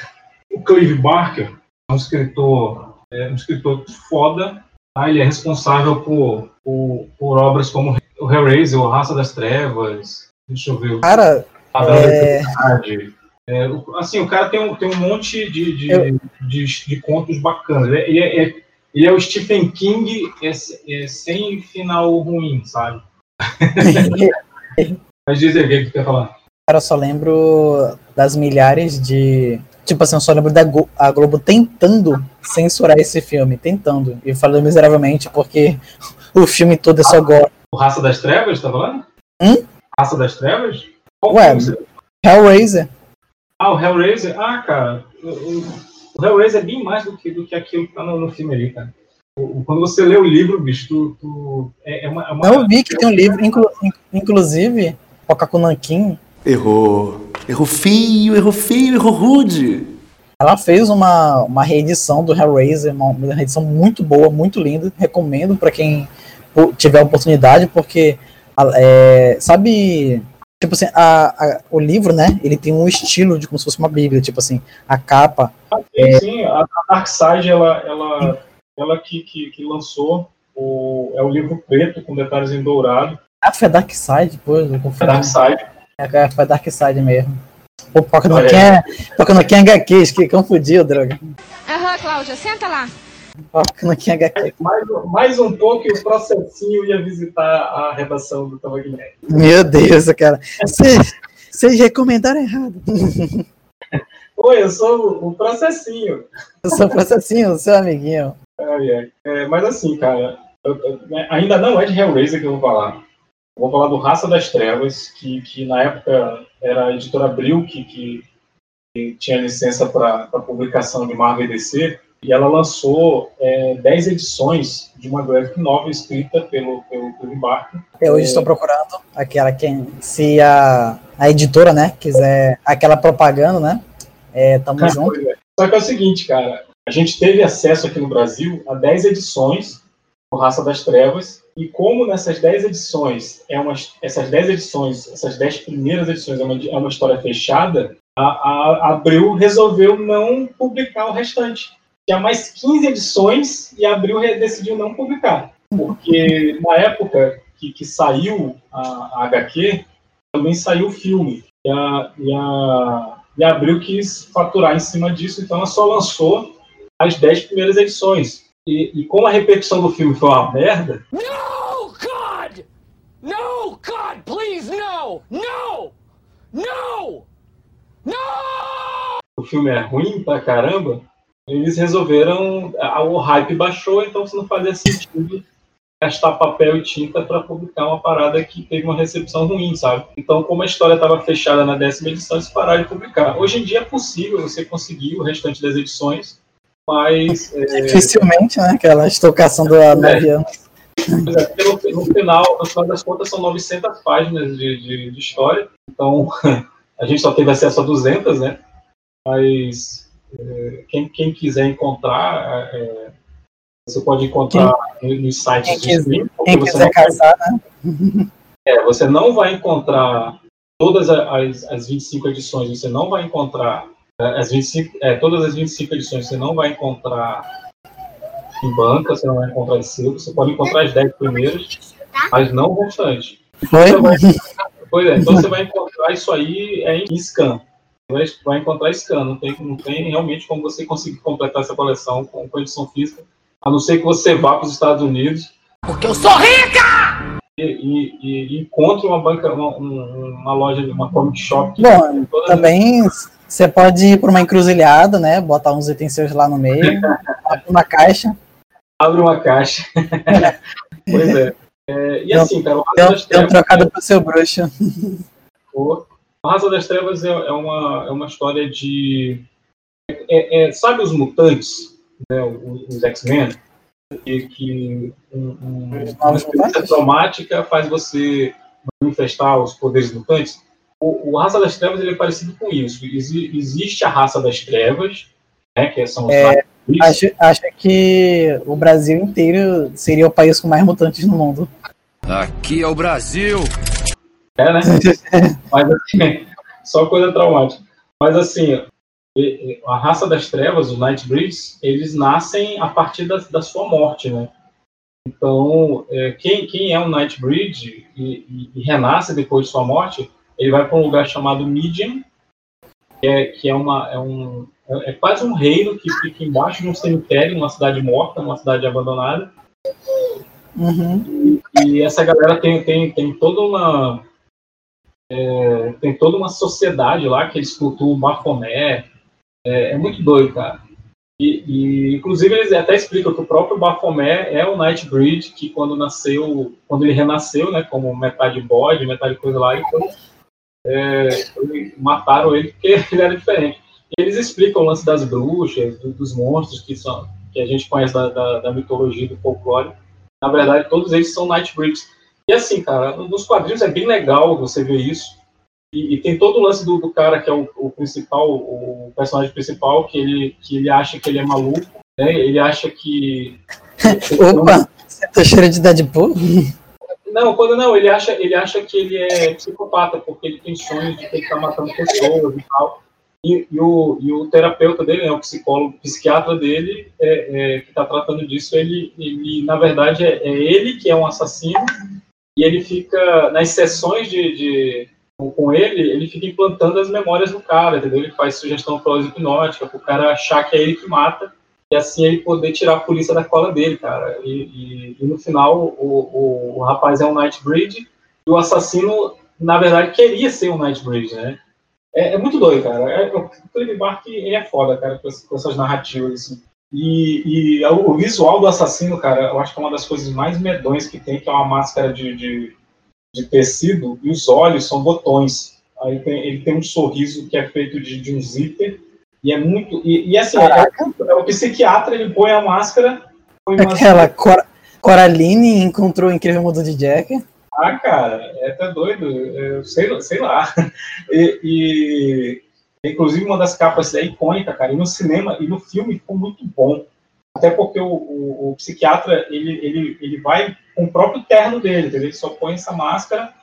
o Clive Barker é um escritor, é um escritor foda. Tá? Ele é responsável por, por, por obras como o Hellraiser, o Raça das Trevas. Deixa eu ver. Cara, Bela é-. É, o- assim, o cara tem um, tem um monte de, de, Eu- de, de contos bacanas. Ele é, ele é- é- ele é o Stephen King é, é sem final ruim, sabe? Mas diz aí, o que que tu quer falar? Cara, eu só lembro das milhares de. Tipo assim, eu só lembro da Go- a Globo tentando censurar esse filme, tentando. E falando miseravelmente porque o filme todo é só gore. O Raça das Trevas, tá falando? Hum? Raça das Trevas? Qual Ué, você- Hellraiser. Ah, o Hellraiser? Ah, cara, o, Hellraiser é bem mais do que, do que aquilo que tá no, no filme ali, cara. O- o- quando você lê o livro, bicho, tu, tu- é, é uma, é uma- Não vi que tem um livro, inclu- in- inclusive, Pokaku Nankin, Errou. Errou feio, errou feio, errou rude. ela fez uma, uma reedição do Hellraiser, uma, uma reedição muito boa, muito linda. Recomendo pra quem tiver oportunidade, porque a- é, sabe tipo assim, a, a- o livro, né? Ele tem um estilo de como se fosse uma bíblia, tipo assim, a capa. Sim, sim, a, a Darkseid, ela, ela, ela que, que, que lançou o, é o livro preto com detalhes em dourado. Ah, foi a Dark Side, pô, eu É confundi. Darkseid. É, foi a Dark Side mesmo. Pô, Poca não Olha quer, Poca não quer HQs, que confundiu, droga. Aham, Cláudia, senta lá. Não quer HQ. Mais, mais um pouco e o processinho ia visitar a redação do Tava. Meu Deus, cara. Vocês recomendaram errado. Oi, eu sou o, processinho. Eu sou o processinho, seu amiguinho. É, mas assim, cara, eu- eu- né, ainda não é de Hellraiser que eu vou falar. Eu vou falar do Raça das Trevas, que, que na época era a editora Abril que, que, que tinha licença para publicação de Marvel e DC, e ela lançou é, 10 edições de uma graphic novel escrita pelo, pelo, pelo Barker. Até hoje estou procurando aquela quem se a, a editora, né, quiser aquela propaganda, né? É, tamo junto. Pois é. Só que é o seguinte, cara, a gente teve acesso aqui no Brasil a 10 edições do Raça das Trevas, e como nessas 10 edições, é uma, essas 10 edições, essas 10 primeiras edições é uma, é uma história fechada, a, a Abril resolveu não publicar o restante. Tinha mais 15 edições e a Abril decidiu não publicar. Porque na época que, que saiu a, a HQ, também saiu o filme. E a, e, a, e a Abril quis faturar em cima disso, então ela só lançou as 10 primeiras edições. E, e como a repercussão do filme foi uma merda, No, God! No, God, please, no! No! No! o filme é ruim pra caramba, eles resolveram. O hype baixou, então se não fazia sentido gastar papel e tinta para publicar uma parada que teve uma recepção ruim, sabe? Então, como a história estava fechada na décima edição, eles pararam de publicar. Hoje em dia é possível você conseguir o restante das edições, mas. é, Dificilmente, né? Aquela estocação do nove anos. É, no, no final, no final das contas, são 900 páginas de, de, de história. Então, a gente só teve acesso a 200, né? Mas é, quem, quem quiser encontrar, é, você pode encontrar no- nos sites Quem de streaming. quem você quiser vai- casar, né? é, você não vai encontrar todas as, as 25 edições, você não vai encontrar é, as 25, é, todas as 25 edições, você não vai encontrar em banca, você não vai encontrar em selo, você pode encontrar as 10 primeiras, mas não o restante. Foi? Você vai- pois é, então você vai encontrar isso aí é em scan. Vai, vai encontrar scan, não tem, não tem realmente como você conseguir completar essa coleção com, com edição física, a não ser que você vá para os Estados Unidos Porque eu sou rica! e, e- e encontre uma banca, uma, um- uma loja, uma comic shop Bom, tem também você pode ir para uma encruzilhada, né? Botar uns itens seus lá no meio, abre uma caixa. abre uma caixa. pois é. É, e assim, cara, das deu um trocado pro seu bruxo. o o Raça das Trevas é, é uma, é uma história de. é- é- sabe os mutantes, né, os, os X-Men? Que, que um, um- uma experiência traumática faz você manifestar os poderes mutantes. O, o Raça das Trevas ele é parecido com isso. Exi- existe a Raça das Trevas, né, que são os É, acho, acho que o Brasil inteiro seria o país com mais mutantes no mundo. Aqui é o Brasil. É, né? Mas assim, só coisa traumática. Mas assim, e- e a raça das trevas, os Nightbreeds, eles nascem a partir da, da sua morte, né? Então, é, quem, quem é um Nightbreed e, e, e renasce depois de sua morte, ele vai para um lugar chamado Medium, que é, que é, uma, é, um, é é quase um reino que fica embaixo de um cemitério, numa cidade morta, numa cidade abandonada. Uhum. E essa galera tem, tem, tem toda uma. É, tem toda uma sociedade lá que eles cultuam Baphomet. É, é muito doido, cara. E, e, inclusive eles até explicam que o próprio Baphomet é o Nightbreed que quando nasceu, quando ele renasceu, né, como metade bode, metade coisa lá, então é, mataram ele porque ele era diferente. E eles explicam o lance das bruxas, do- dos monstros que são que a gente conhece da, da, da mitologia do folclore. Na verdade, todos eles são Nightbreeds. E assim, cara, nos quadrinhos é bem legal você ver isso. E, e tem todo o lance do, do cara que é o, o principal, o personagem principal, que ele, que ele acha que ele é maluco, né? Ele acha que. Opa, você tá cheiro de Deadpool? Não, quando não, ele acha, ele acha que ele é psicopata, porque ele tem sonhos de ter que estar matando pessoas e tal. E, e, o, e o terapeuta dele, né, o psicólogo, o psiquiatra dele, é, é, que está tratando disso, ele, ele na verdade, é, é, ele que é um assassino, e ele fica, nas sessões de, de com ele, ele fica implantando as memórias do cara, entendeu? Ele faz sugestão para hipnótica, para o cara achar que é ele que mata, e assim ele poder tirar a polícia da cola dele, cara. E, e, e no final, o, o, o, rapaz é um Nightbreed, e o assassino, na verdade, queria ser um Nightbreed, né? É, é muito doido, cara. É, o Clive Bark é foda, cara, com essas narrativas, assim. E, e, o visual do assassino, cara, eu acho que é uma das coisas mais medonhas que tem, que é uma máscara de, de, de tecido, e os olhos são botões. Aí tem, ele tem um sorriso que é feito de, de um zíper, e é muito. E, e assim, é, é, o psiquiatra, ele põe a máscara. Põe Aquela Cor Coraline encontrou o incrível mundo de Jack. Ah, cara, é até doido. Eu sei, sei lá. E, e, inclusive uma das capas é icônica, cara. E no cinema e no filme ficou muito bom. Até porque o, o, o psiquiatra ele, ele, ele vai com o próprio terno dele, entendeu? ele só põe essa máscara,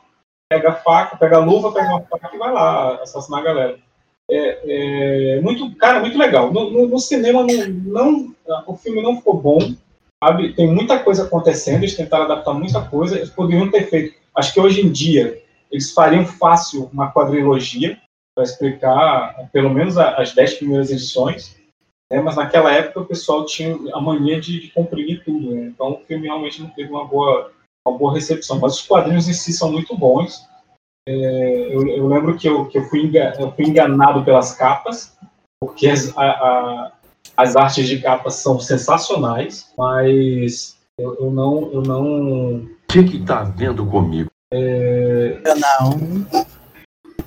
pega a faca, pega a luva, pega uma faca e vai lá assassinar a galera. É, é, muito, cara, muito legal. No, no, no cinema, não, não, o filme não ficou bom, sabe? Tem muita coisa acontecendo, eles tentaram adaptar muita coisa, eles poderiam ter feito. Acho que hoje em dia eles fariam fácil uma quadrilogia para explicar pelo menos as dez primeiras edições, né? mas naquela época o pessoal tinha a mania de, de comprimir tudo, né? então o filme realmente não teve uma boa, uma boa recepção. Mas os quadrinhos em si são muito bons. É, eu, eu, lembro que, eu, que eu, fui enganado, eu fui enganado pelas capas, porque as, a, a, as artes de capas são sensacionais, mas eu, eu não. Eu não... O que que tá vendo comigo? É... Eu não.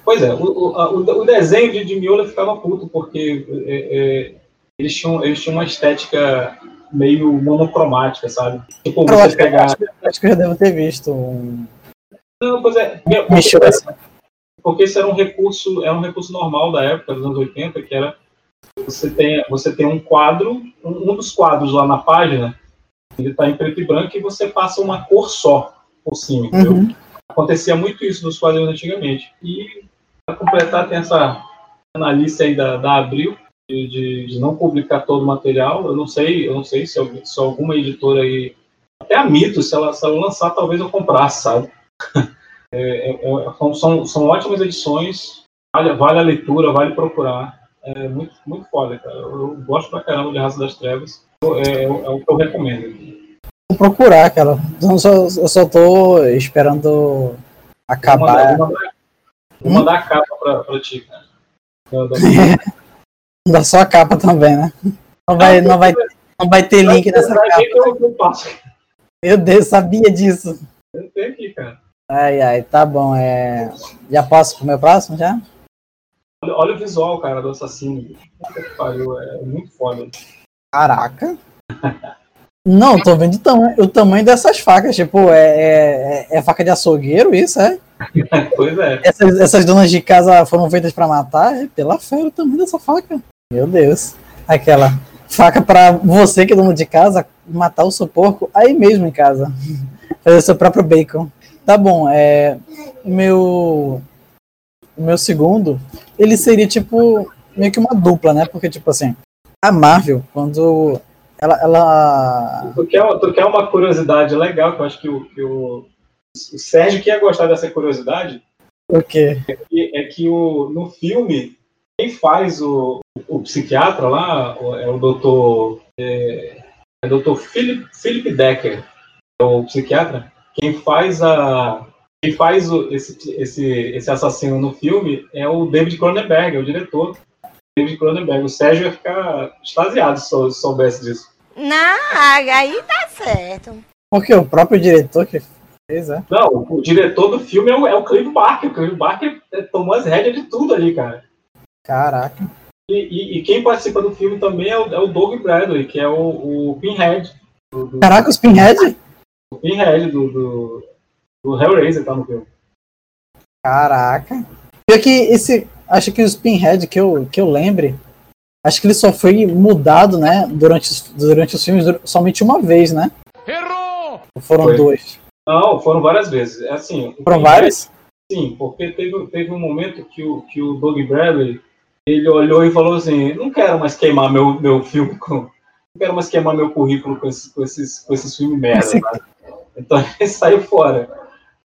Pois é, o, o, o desenho de, de Miola ficava puto, porque é, é, eles, tinham, eles tinham uma estética meio monocromática, sabe? Tipo, você acho, pegar... acho, acho que eu já devo ter visto um não, pois é. Assim. Porque isso era um recurso, era um recurso normal da época, dos anos 80, que era você tem, você tem um quadro, um, um dos quadros lá na página, ele está em preto e branco e você passa uma cor só por cima, entendeu? Uhum. Acontecia muito isso nos quadrinhos antigamente. E para completar, tem essa analista aí da, da Abril, de, de, não publicar todo o material. Eu não sei, eu não sei se, se alguma editora aí, até a Mito, se ela, se ela lançar, talvez eu comprasse, sabe? É, é, é são, são ótimas edições, vale, vale a leitura, vale procurar. É muito, muito foda, cara. Eu gosto pra caramba de Raça das Trevas. É, é, o que eu recomendo. Vou procurar, cara. Eu só, eu só tô esperando acabar. Vou mandar, hum? a capa pra, pra ti, cara. Dá só a capa também, né? Não vai, não vai, não vai ter link nessa capa. Meu Deus, sabia disso. Eu tenho aqui, cara. Ai, ai, tá bom. É... Já posso pro meu próximo já? Olha, olha o visual, cara, do assassino. Pariu, é muito foda. Caraca. Não, tô vendo o tamanho, o tamanho dessas facas. Tipo, é, é, é faca de açougueiro, isso, é? pois é. Essas, essas donas de casa foram feitas para matar? É pela fé o tamanho dessa faca. Meu Deus. Aquela faca para você que é dono de casa matar o seu porco aí mesmo em casa. Fazer seu próprio bacon. Tá bom, é. Meu. O meu segundo, ele seria tipo. meio que uma dupla, né? Porque, tipo assim, a Marvel, quando. Ela. ela... Tu, quer, tu quer uma curiosidade legal, que eu acho que o, que o, o Sérgio que ia gostar dessa curiosidade. O quê? É que, é que o, no filme, quem faz o, o psiquiatra lá é o doutor. É, é o doutor Philip, Philip Decker, é o psiquiatra. Quem faz a quem faz o, esse, esse, esse assassino no filme é o David Cronenberg, é o diretor. David Cronenberg. O Sérgio ia ficar extasiado se soubesse disso. Não, aí tá certo. Porque o próprio diretor que fez, é? Não, o diretor do filme é o, é o Clive Barker. O Clive Barker tomou as rédeas de tudo ali, cara. Caraca. E, e, e, quem participa do filme também é o, é o Doug Bradley, que é o, o Pinhead. Do, do... Caraca, os Pinhead? O Pinhead do, do, do Hellraiser tá no filme. Caraca. Pior que esse. Acho que os Pinhead que eu, que eu lembre. Acho que ele só foi mudado, né? Durante, durante os filmes somente uma vez, né? Errou! Foram foi. dois. Não, foram várias vezes. É assim. Foram várias? Sim, porque teve, teve um momento que o, que o Doug Bradley ele olhou e falou assim: não quero mais queimar meu, meu filme com. Não quero mais queimar meu currículo com esses, com esses, com esses filmes merda. né? Então ele saiu fora.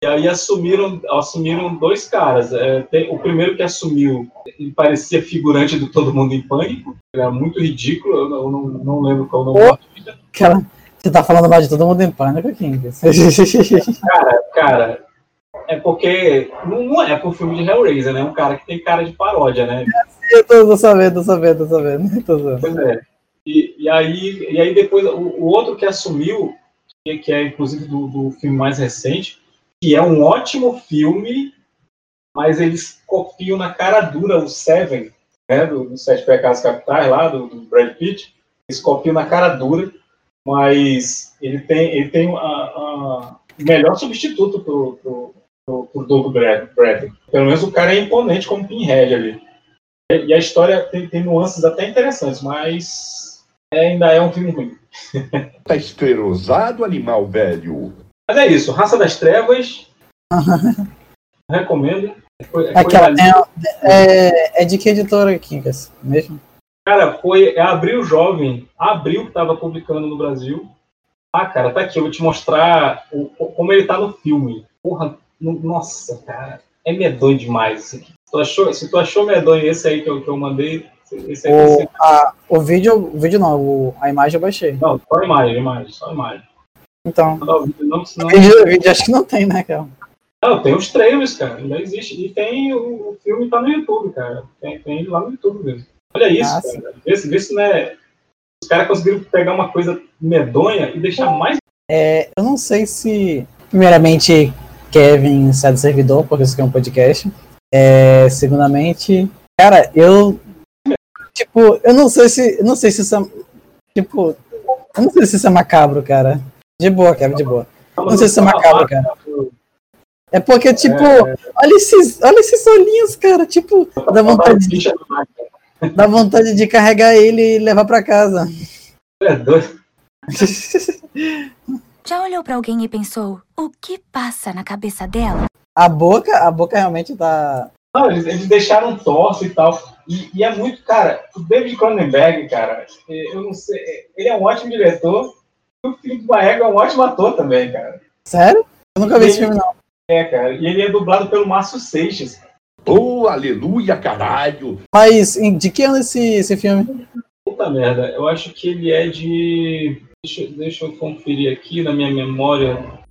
E aí assumiram, assumiram dois caras. É, tem- o primeiro que assumiu, ele parecia figurante do Todo Mundo em Pânico. Era muito ridículo, eu não, não, não lembro qual o nome. Pô, Cara, você tá falando mal de todo mundo em pânico aqui. Cara, cara, é porque não, é pro filme de Hellraiser, né? É um cara que tem cara de paródia, né? eu tô, tô sabendo, tô sabendo, tô sabendo. Tô sabendo. Pois é. E, e, aí, e aí depois, o, o outro que assumiu, que, que é inclusive do, do filme mais recente, que é um ótimo filme, mas eles copiam na cara dura o Seven, né, do, do Sete Pecados Capitais, lá, do, do Brad Pitt, eles copiam na cara dura, mas ele tem, ele tem melhor substituto pro, pro, pro, pro Doug Brad- Bradley. Pelo menos o cara é imponente como Pinhead ali. E a história tem, tem nuances até interessantes, mas é- ainda é um filme ruim. Tá esterosado, animal velho. Mas é isso, Raça das Trevas. recomendo. Foi- Aquela, é, é, é de que editora, Kinkas? Mesmo? Cara, foi é Abril Jovem, Abril que estava publicando no Brasil. Ah, cara, tá aqui, eu vou te mostrar o- como ele tá no filme. Porra, no- nossa, cara, é medonho demais isso aqui. Tu achou, se tu achou medonho esse aí que eu, que eu mandei, esse aí O, ser- a, o vídeo, o vídeo não, o- a imagem eu baixei. Não, só imagem, imagem, só imagem. Então, Não, vídeo não, o senão- vídeo, acho que não tem, né, cara? Não, tem os trailers, cara, ainda existe. E tem o, o filme tá no YouTube, cara. Tem, tem ele lá no YouTube mesmo. Olha isso, Ah, cara. Vê se, vê se não é. Os caras conseguiram pegar uma coisa medonha e deixar mais. É, eu não sei se, primeiramente, Kevin sai do servidor, porque isso aqui é um podcast. É, segundamente, cara, eu. Tipo, eu não sei se. Eu não sei se isso é. Tipo, eu não sei se isso é macabro, cara. De boa, Kevin, de boa. Não sei se é macabro, cara. É porque, tipo, olha esses, olha esses olhinhos, cara. Tipo, dá vontade, de, dá vontade de carregar ele e levar pra casa. É doido. Já olhou pra alguém e pensou, o que passa na cabeça dela? A boca, a boca realmente tá. Não, eles, eles deixaram torto e tal. E, e é muito, cara, o David Cronenberg, cara, eu não sei. Ele é um ótimo diretor. O Felipe Baega é um ótimo ator também, cara. Sério? Eu nunca vi esse filme, não. É, cara. E ele é dublado pelo Márcio Seixas. Oh, aleluia, caralho! Mas de que ano esse, esse filme? Puta merda, eu acho que ele é de. Deixa, deixa eu conferir aqui na minha memória.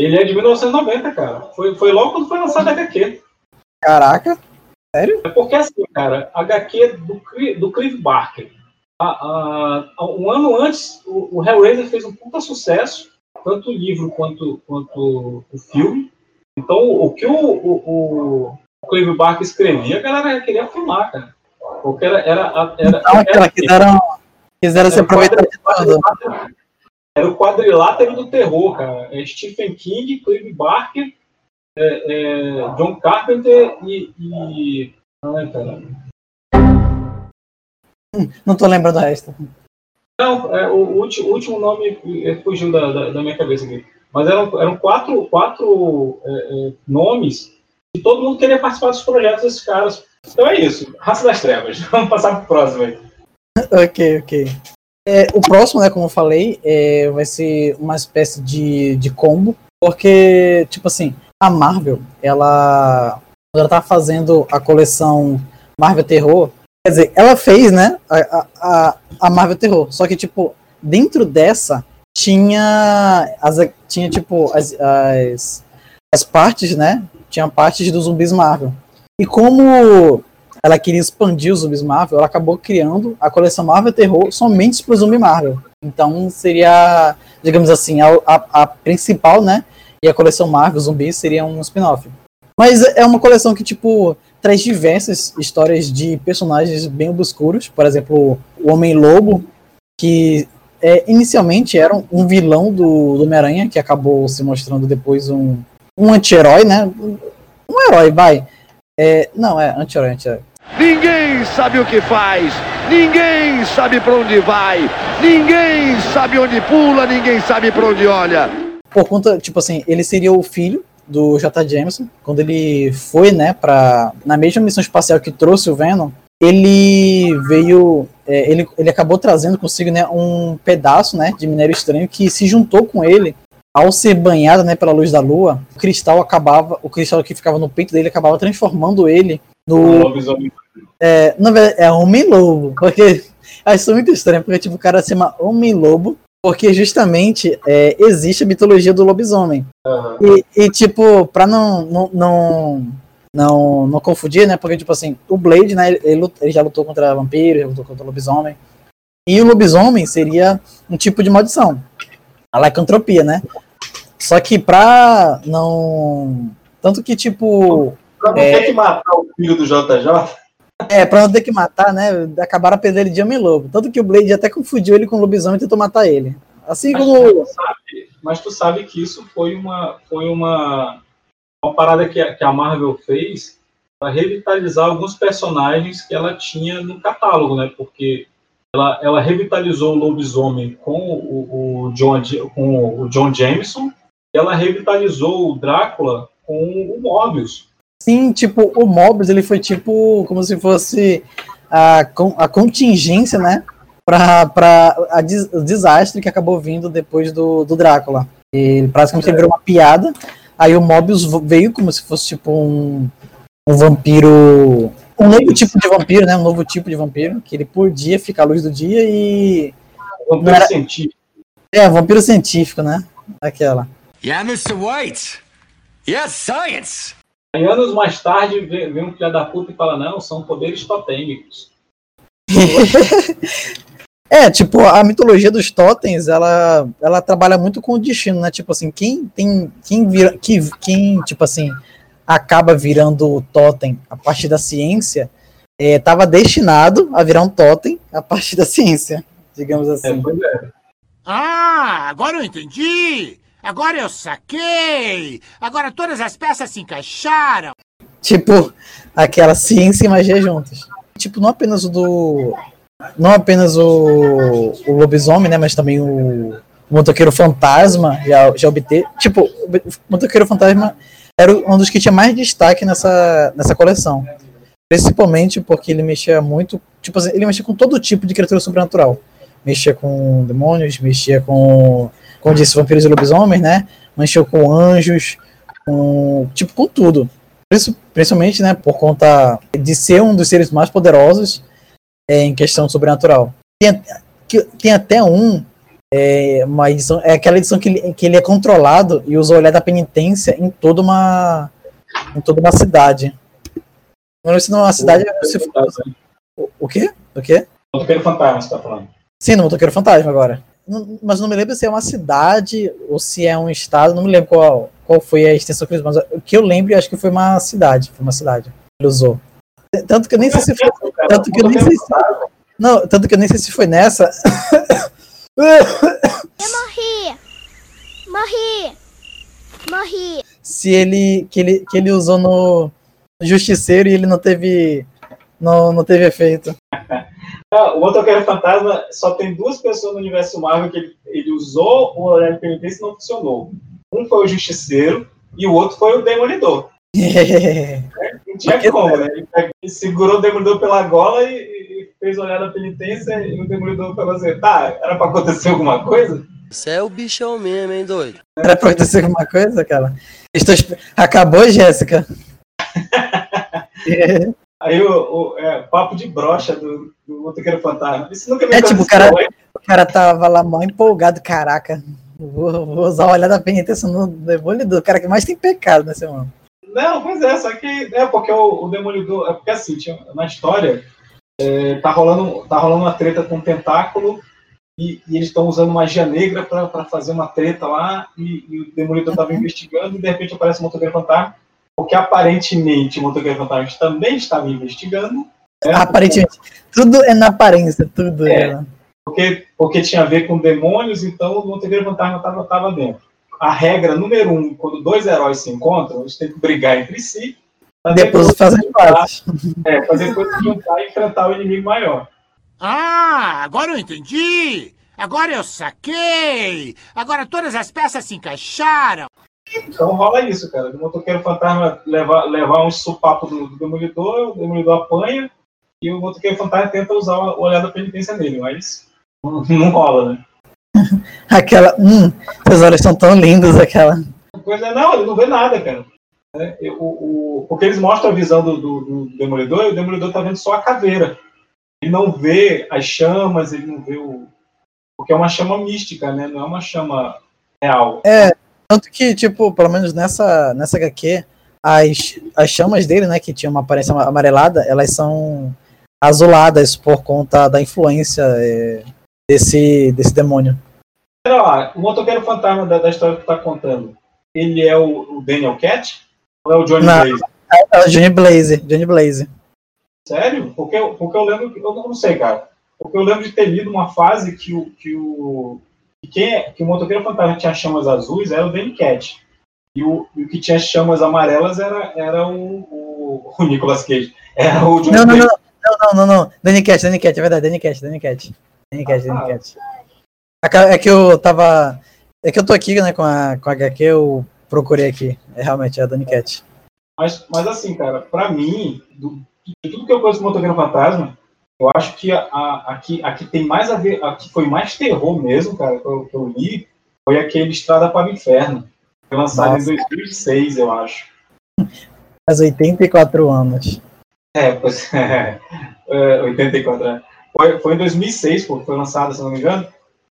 Ele é de 1990, cara. Foi, foi logo quando foi lançado a HQ. Caraca, sério? É porque assim, cara, a HQ do, Cri- do Clive Barker. A- a- um ano antes, o, o Hellraiser fez um puta sucesso, tanto o livro quanto, quanto o filme. Então, o que o, o, o Clive Barker escrevia, a galera queria filmar, cara. Porque era. era, era, era Era o aproveitar de tudo. Era o quadrilátero do terror, cara. É Stephen King, Clive Barker, é, é, John Carpenter e. e... Ai, cara. Não tô lembrando o resto. Não, é, o, último, o último nome eh, fugiu da, da, da minha cabeça aqui. Mas eram, eram quatro, quatro é, é, nomes e todo mundo queria participar dos projetos desses caras. Então é isso. Raça das Trevas. Vamos passar pro próximo aí. ok, ok. É, o próximo, né, como eu falei, é, vai ser uma espécie de, de combo, porque, tipo assim, a Marvel, ela, ela tá fazendo a coleção Marvel Terror, quer dizer, ela fez, né, a, a, a Marvel Terror, só que, tipo, dentro dessa tinha, as, tinha tipo, as, as, as partes, né, tinha partes dos zumbis Marvel. E como ela queria expandir os zumbis Marvel, ela acabou criando a coleção Marvel Terror somente para o zumbi Marvel. Então seria, digamos assim, a, a, a principal, né? E a coleção Marvel Zumbis seria um spin-off. Mas é uma coleção que, tipo, traz diversas histórias de personagens bem obscuros. Por exemplo, o Homem-Lobo, que é, inicialmente era um, vilão do, do Homem-Aranha, que acabou se mostrando depois um, um anti-herói, né? Um, um herói, vai. É, não, é anti-herói, anti-herói. Ninguém sabe o que faz, ninguém sabe pra onde vai, ninguém sabe onde pula, ninguém sabe pra onde olha. Por conta, tipo assim, ele seria o filho do J. Jameson, quando ele foi, né, pra, na mesma missão espacial que trouxe o Venom, ele veio, é, ele, ele acabou trazendo consigo, né, um pedaço, né, de minério estranho que se juntou com ele ao ser banhado, né, pela luz da lua, o cristal acabava, o cristal que ficava no peito dele acabava transformando ele no Lobisomem. é, na verdade, é Homem-Lobo, porque acho muito estranho, porque tipo, o cara se chama Homem-Lobo, porque justamente é, existe a mitologia do lobisomem. E, e, tipo, pra não, não, não, não, não confundir, né, porque tipo assim, o Blade, né, ele, ele já lutou contra vampiro, já lutou contra lobisomem, e o lobisomem seria um tipo de maldição, a lycanthropia, né? Só que pra não... Tanto que, tipo... Pra não É. ter que matar o filho do JJ, É, pra não ter que matar, né? Acabaram a perder ele de Homem-Lobo. Tanto que o Blade até confundiu ele com o lobisomem e tentou matar ele. Assim mas, como. tu sabe, mas tu sabe que isso foi uma, foi uma, uma parada que a, que a Marvel fez para revitalizar alguns personagens que ela tinha no catálogo, né? Porque ela, ela revitalizou o lobisomem com o, o John, com o John Jameson e ela revitalizou o Drácula com o Morbius. Sim, tipo, o Mobius, ele foi tipo como se fosse a, a contingência, né? Pra, pra a des- o desastre que acabou vindo depois do, do Drácula. Ele praticamente virou uma piada. Aí o Mobius veio como se fosse tipo um, um vampiro. Um novo tipo de vampiro, né? Um novo tipo de vampiro. Que ele podia ficar à luz do dia e. Vampiro era- científico. É, vampiro científico, né? Aquela. Yeah, Mr. White. Yes, science. Aí anos mais tarde vem, vem um filho da puta e fala, não, são poderes totêmicos. É, tipo, a mitologia dos totens, ela, ela trabalha muito com o destino, né? Tipo assim, quem tem. Quem vira. Que, quem, tipo assim, acaba virando o totem a partir da ciência, estava destinado a virar um totem a partir da ciência, digamos assim. Ah, agora eu entendi! Agora eu saquei! Agora todas as peças se encaixaram! Tipo, aquela ciência e magia juntas. Tipo, não apenas o do. Não apenas o, o lobisomem, né? Mas também o, o motoqueiro fantasma já, já obteve. Tipo, o motoqueiro fantasma era um dos que tinha mais destaque nessa, nessa coleção. Principalmente porque ele mexia muito. Tipo ele mexia com todo tipo de criatura sobrenatural. Mexia com demônios, mexia com. Como disse, vampiros e lobisomens, né? Mexia com anjos, com. Tipo, com tudo. Princi- Principalmente, né, por conta de ser um dos seres mais poderosos é, em questão sobrenatural. Tem, tem até um, é, uma edição, é aquela edição que ele, que ele é controlado e usa o olhar da penitência em toda uma, em toda uma cidade. Não sei se não é uma cidade. se for- o, o quê? O quê? Motoqueiro fantasma, você tá falando. Sim, no Motoqueiro Fantasma agora. Não- mas não me lembro se é uma cidade ou se é um estado, não me lembro qual, qual foi a extensão que ele usou, mas o que eu lembro, eu acho que foi uma cidade, foi uma cidade ele usou. Tanto que eu nem sei se foi, tanto que eu nem sei se, não, tanto que eu nem sei se foi nessa. Morri! Morri! Morri! se ele que ele que ele usou no Justiceiro e ele não teve não, não teve efeito. Ah, o Motoqueiro Fantasma só tem duas pessoas no universo Marvel que ele, ele usou o olhar de penitência e não funcionou. Um foi o Justiceiro e o outro foi o Demolidor. Não tinha como, né? Ele segurou o Demolidor pela gola e, e fez o olhar da penitência e o Demolidor falou assim, tá, era pra acontecer alguma coisa? Você é o bichão mesmo, hein, doido? Era pra acontecer alguma coisa, cara? Estou Acabou, Jéssica? Aí o, o- é, papo de brocha do, do Motoqueiro Fantasma. Isso nunca me É tipo, o cara, o cara tava lá mó empolgado, caraca. Vou, vou usar o olhar da penitência no Demolidor, o cara que mais tem pecado nesse mundo. Não, pois é, só que é porque o, o Demolidor. É porque assim, tinha, na história, é, tá, rolando, tá rolando uma treta com o Tentáculo e, e eles estão usando magia negra pra, pra fazer uma treta lá e, e o Demolidor tava investigando e de repente aparece o Motoqueiro Fantasma, porque aparentemente o Motoqueiro Fantasma também estava investigando. né? Aparentemente, tudo é na aparência, tudo. É. né? porque, porque tinha a ver com demônios, então o motoqueiro fantasma estava tava dentro. A regra número um, quando dois heróis se encontram, eles têm que brigar entre si. Depois juntar- parte. É, para depois se juntar e enfrentar o inimigo maior. Ah, agora eu entendi! Agora eu saquei! Agora todas as peças se encaixaram! Então rola isso, cara. O motoqueiro fantasma levar, levar um supapo do, do demolidor, o demolidor apanha, e o motoqueiro fantasma tenta usar o olhar da penitência nele, mas não, não rola, né? Aquela. Hum, seus olhos são tão lindos, aquela. Pois é, não, ele não vê nada, cara. É, eu- o- porque eles mostram a visão do, do, do Demolidor e o Demolidor tá vendo só a caveira. Ele não vê as chamas, ele não vê o. Porque é uma chama mística, né? Não é uma chama real. É, tanto que, tipo, pelo menos nessa, nessa HQ, as, as chamas dele, né, que tinha uma aparência amarelada, elas são azuladas por conta da influência é, desse, desse demônio. Olha lá, o motoqueiro fantasma da, da história que tu tá contando, ele é o, o Daniel Cat? Ou é o Johnny Não. Blaze? É o Johnny Blaze, Johnny Blaze. Sério? Porque, eu- porque eu lembro, eu não sei, cara. Porque eu lembro de ter lido uma fase que o que o que, que o motoqueiro fantasma tinha chamas azuis era o Danny Cat. E o, e o que tinha chamas amarelas era, era o, o, o Nicolas Cage. Era o Johnny Não, não, não, não, não, não, não. Danny Cat, Danny Cat, é verdade, Danny Cat, Danny Cat. Danny Cat, Danny Cat. Aca- É que eu tava. É que eu tô aqui, né, com a, com a HQ, eu procurei aqui. É realmente é a Danny Cat. Mas, mas assim, cara, pra mim, do- de tudo que eu conheço do Motoqueiro Fantasma, eu acho que a, a, a, que, a que tem mais a ver, a que foi mais terror mesmo, cara, que eu, que eu li, foi aquele Estrada para o Inferno. Foi lançado Nossa. em 2006, eu acho. Faz 84 anos. É, pois é, é 84 anos. Foi, foi em 2006, pô, que foi lançado, se não me engano.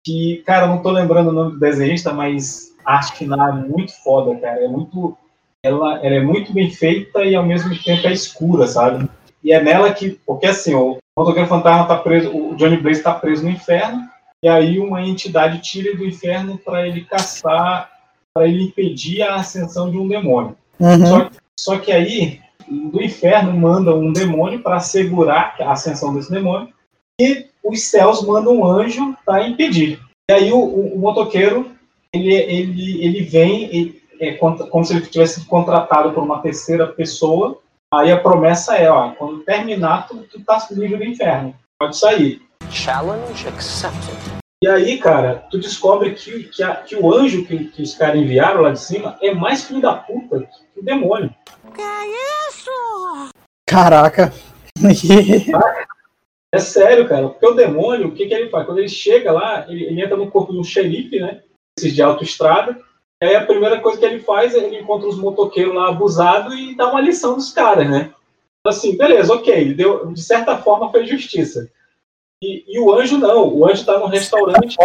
Que, cara, não tô lembrando o nome do desenhista, mas a arte final é muito foda, cara. É muito. Ela, ela é muito bem feita e ao mesmo tempo é escura, sabe? E é nela que. Porque assim, o motoqueiro fantasma tá preso, o Johnny Blaze tá preso no inferno, e aí uma entidade tira ele do inferno para ele caçar, para ele impedir a ascensão de um demônio. Uhum. Só, só que aí, do inferno manda um demônio para segurar a ascensão desse demônio, e os céus mandam um anjo para impedir. E aí o, o- o motoqueiro, ele, ele, ele vem, ele- é como se ele tivesse sido contratado por uma terceira pessoa, aí a promessa é, ó, quando terminar, tu, tu tá livre do inferno, pode sair. Challenge accepted. E aí, cara, tu descobre que, que, a- que o anjo que, que os caras enviaram lá de cima é mais filho da puta que o demônio. Que isso? Caraca. É sério, cara, porque o demônio, o que, que ele faz? Quando ele chega lá, ele, ele entra no corpo de um xerife, né? Esses de autoestrada. E aí a primeira coisa que ele faz é ele encontra os motoqueiros lá abusados e dá uma lição dos caras, né? Assim, beleza, ok, deu, de certa forma fez justiça. E, e o anjo não, o anjo tá num restaurante.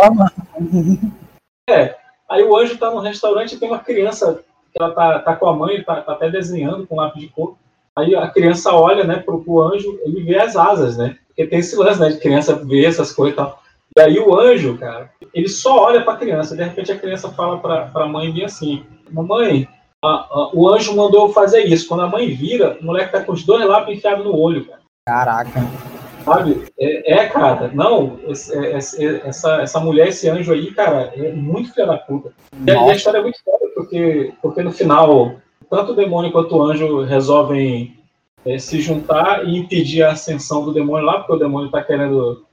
É, aí o anjo tá num restaurante e tem uma criança que ela tá, tá com a mãe, tá, tá até desenhando com lápis de cor. Aí a criança olha, né, pro, pro anjo, ele vê as asas, né? Porque tem esse lance, né, de criança ver essas coisas e tal. E aí o anjo, cara, ele só olha pra criança. De repente a criança fala pra, pra mãe bem assim: Mamãe, a- a- o anjo mandou fazer isso. Quando a mãe vira, o moleque tá com os dois lápis enfiados no olho, cara. Caraca. Sabe? É, é, cara, não, esse- é- esse- essa, essa mulher, esse anjo aí, cara, é muito filha da puta. E a, e a história é muito foda, porque, porque no final, tanto o demônio quanto o anjo resolvem é, se juntar e impedir a ascensão do demônio lá, porque o demônio tá querendo.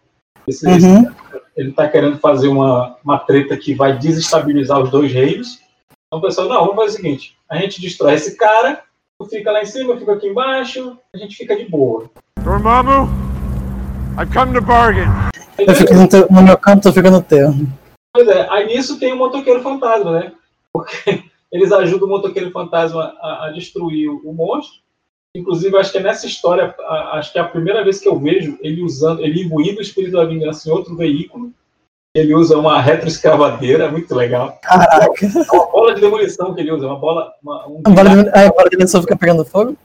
esse- esse- Uhum. Ele tá querendo fazer uma, uma treta que vai desestabilizar os dois reinos. Então o pessoal, não, vamos fazer o seguinte: a gente destrói esse cara, tu fica lá em cima, eu fico aqui embaixo, a gente fica de boa. Dormammu, I've come to bargain. Eu fico no, teu- no meu canto, tu fica no teu. Pois é, aí nisso tem o motoqueiro fantasma, né? Porque eles ajudam o motoqueiro fantasma a, a destruir o, o monstro. Inclusive, acho que é nessa história, acho que é a primeira vez que eu vejo ele usando, ele imbuindo o espírito da vingança em outro veículo. Ele usa uma retroescavadeira, muito legal. Caraca. É uma bola de demolição que ele usa, uma bola. Uma, um A bola de, a bola de dimensão fica pegando fogo?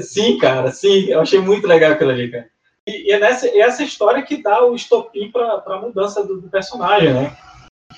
Sim, cara, sim, eu achei muito legal aquilo ali, cara. E, e é nessa, é essa história que dá o estopim para a mudança do, do personagem, né?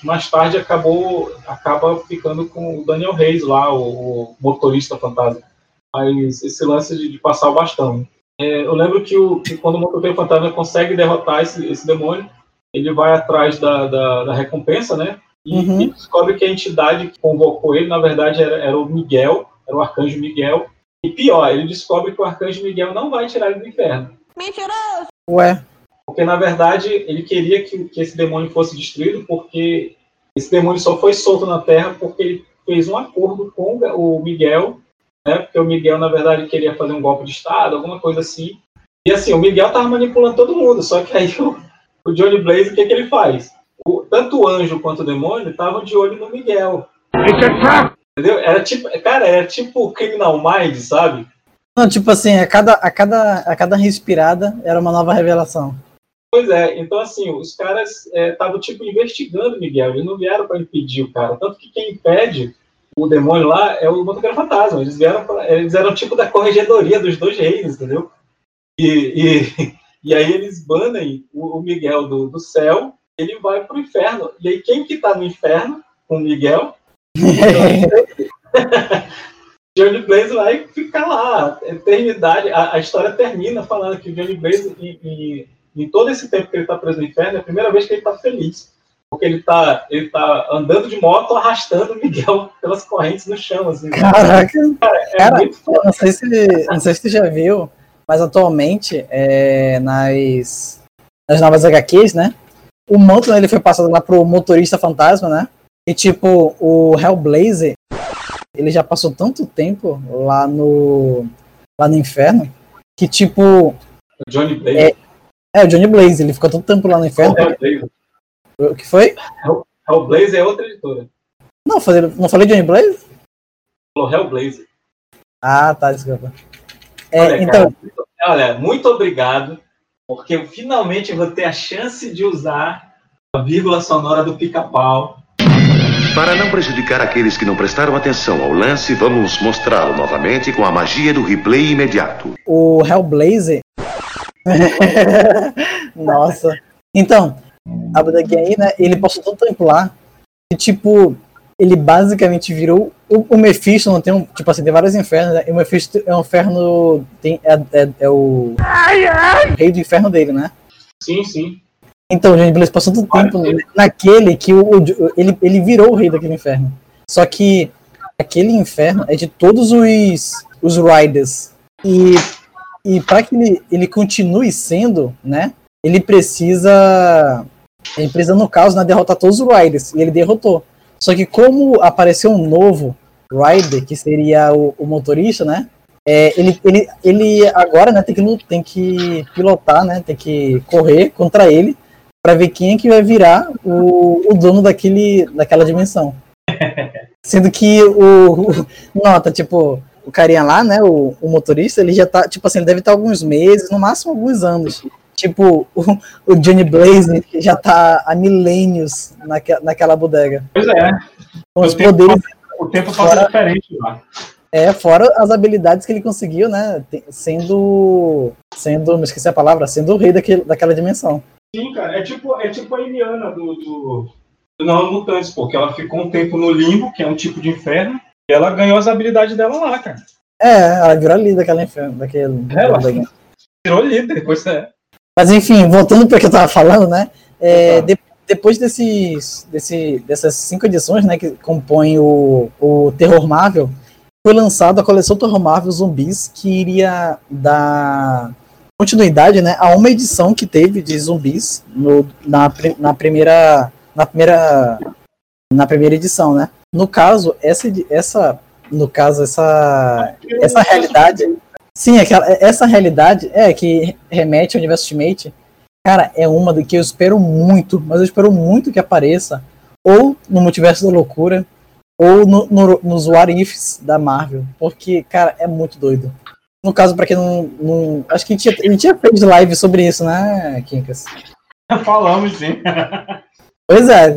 Mais tarde acabou acaba ficando com o Daniel Reis lá, o, o motorista fantasma. Mas esse lance de, de passar o bastão. É, eu lembro que, o, que quando o motoqueiro fantasma consegue derrotar esse, esse demônio, ele vai atrás da, da, da recompensa, né? E, Uhum. e descobre que a entidade que convocou ele, na verdade, era, era o Miguel, era o arcanjo Miguel. E pior, ele descobre que o arcanjo Miguel não vai tirar ele do inferno. Mentiroso! Ué, Porque, na verdade, ele queria que, que esse demônio fosse destruído, porque esse demônio só foi solto na Terra porque ele fez um acordo com o Miguel, né? Porque o Miguel, na verdade, queria fazer um golpe de Estado, alguma coisa assim. E assim, o Miguel tava manipulando todo mundo, só que aí o, o Johnny Blaze, o que, que ele faz? O- tanto o anjo quanto o demônio estavam de olho no Miguel. Entendeu? Era tipo, cara, era tipo Criminal Mind, sabe? não, tipo assim, a cada, a, cada, a cada respirada era uma nova revelação. Pois é, então assim, os caras estavam tipo investigando o Miguel, eles não vieram para impedir o cara. Tanto que quem impede o demônio lá é o motoqueiro fantasma. Eles vieram eles eram tipo da corregedoria dos dois reis, entendeu? E, e, e aí eles banem o, o Miguel do, do céu, ele vai pro inferno. E aí quem que tá no inferno com o Miguel? Johnny Blaze vai ficar lá, eternidade. A, a história termina falando que o Johnny Blaze, em, em, em todo esse tempo que ele está preso no inferno, é a primeira vez que ele está feliz. Porque ele está ele tá andando de moto, arrastando o Miguel pelas correntes no chão. Assim, Caraca, é cara, muito eu não sei se, não sei se tu já viu, mas atualmente, é, nas, nas novas HQs, né? O manto né, ele foi passado lá pro motorista fantasma, né? E tipo, o Hellblazer, ele já passou tanto tempo lá no lá no inferno que tipo, O Johnny Blaze. É, é o Johnny Blaze, ele ficou tanto tempo lá no inferno. Hellblazer. O que foi? Hell- Hellblazer é outra editora. Não, falei, não falei Johnny Blaze? Falou Hellblazer. Ah, tá, desculpa. É, Olha, então, cara, muito- olha, muito obrigado, porque eu finalmente vou ter a chance de usar a vírgula sonora do pica-pau. Para não prejudicar aqueles que não prestaram atenção ao lance, vamos mostrá-lo novamente com a magia do replay imediato. o Hellblazer. Nossa. Então, a Budagi aí, né? Ele passou tanto tempo lá que, tipo, ele basicamente virou. O, o Mephisto não tem um. Tipo assim, tem vários infernos, né? E o Mephisto é um inferno. Tem, é, é, é o. rei do inferno dele, né? Sim, sim. Então, o Johnny Blaze passou tanto tempo naquele que o, o- ele, ele virou o rei daquele inferno. Só que aquele inferno é de todos os, os Riders. E, e para que ele, ele continue sendo, né? Ele precisa. Ele precisa, no caso, né, derrotar todos os Riders. E ele derrotou. Só que como apareceu um novo Rider, que seria o, o motorista, né? É, ele, ele, ele agora né, tem, que, tem que pilotar, né? Tem que correr contra ele para ver quem é que vai virar o, o dono daquele, daquela dimensão. Sendo que o, o- Nota, tipo, o carinha lá, né? O, o motorista, ele já tá. Tipo assim, ele deve estar alguns meses, no máximo alguns anos. Tipo, o, o Johnny Blaze já tá há milênios naque, naquela bodega. Pois é. Com os O tempo poderes. O tempo passa Fora- diferente lá. É, fora as habilidades que ele conseguiu, né? Sendo. Sendo. Me esqueci a palavra, sendo o rei daquele, daquela dimensão. Sim, cara, é tipo, é tipo a Eliana do, do, do Não Mutantes, porque ela ficou um tempo no limbo, que é um tipo de inferno, e ela ganhou as habilidades dela lá, cara. É, ela virou ali daquela inferno, daquele. Ela bodega. virou líder, depois é. Mas enfim, voltando para o que eu tava falando, né? é, de- depois desses, desse, dessas cinco edições, né, que compõem o, o Terror Marvel, foi lançada a coleção Terror Marvel Zumbis, que iria dar continuidade, né, a uma edição que teve de zumbis no, na, na primeira na primeira na primeira edição, né? No caso, essa essa no caso essa essa realidade Sim, aquela, essa realidade é que remete ao universo Ultimate, cara, é uma do que eu espero muito, mas eu espero muito que apareça ou no Multiverso da Loucura ou no, no, nos What Ifs da Marvel, porque, cara, é muito doido. No caso, pra quem não. não acho que a gente, tinha, a gente tinha feito live sobre isso, né, Kinkas? Falamos, sim. Pois é,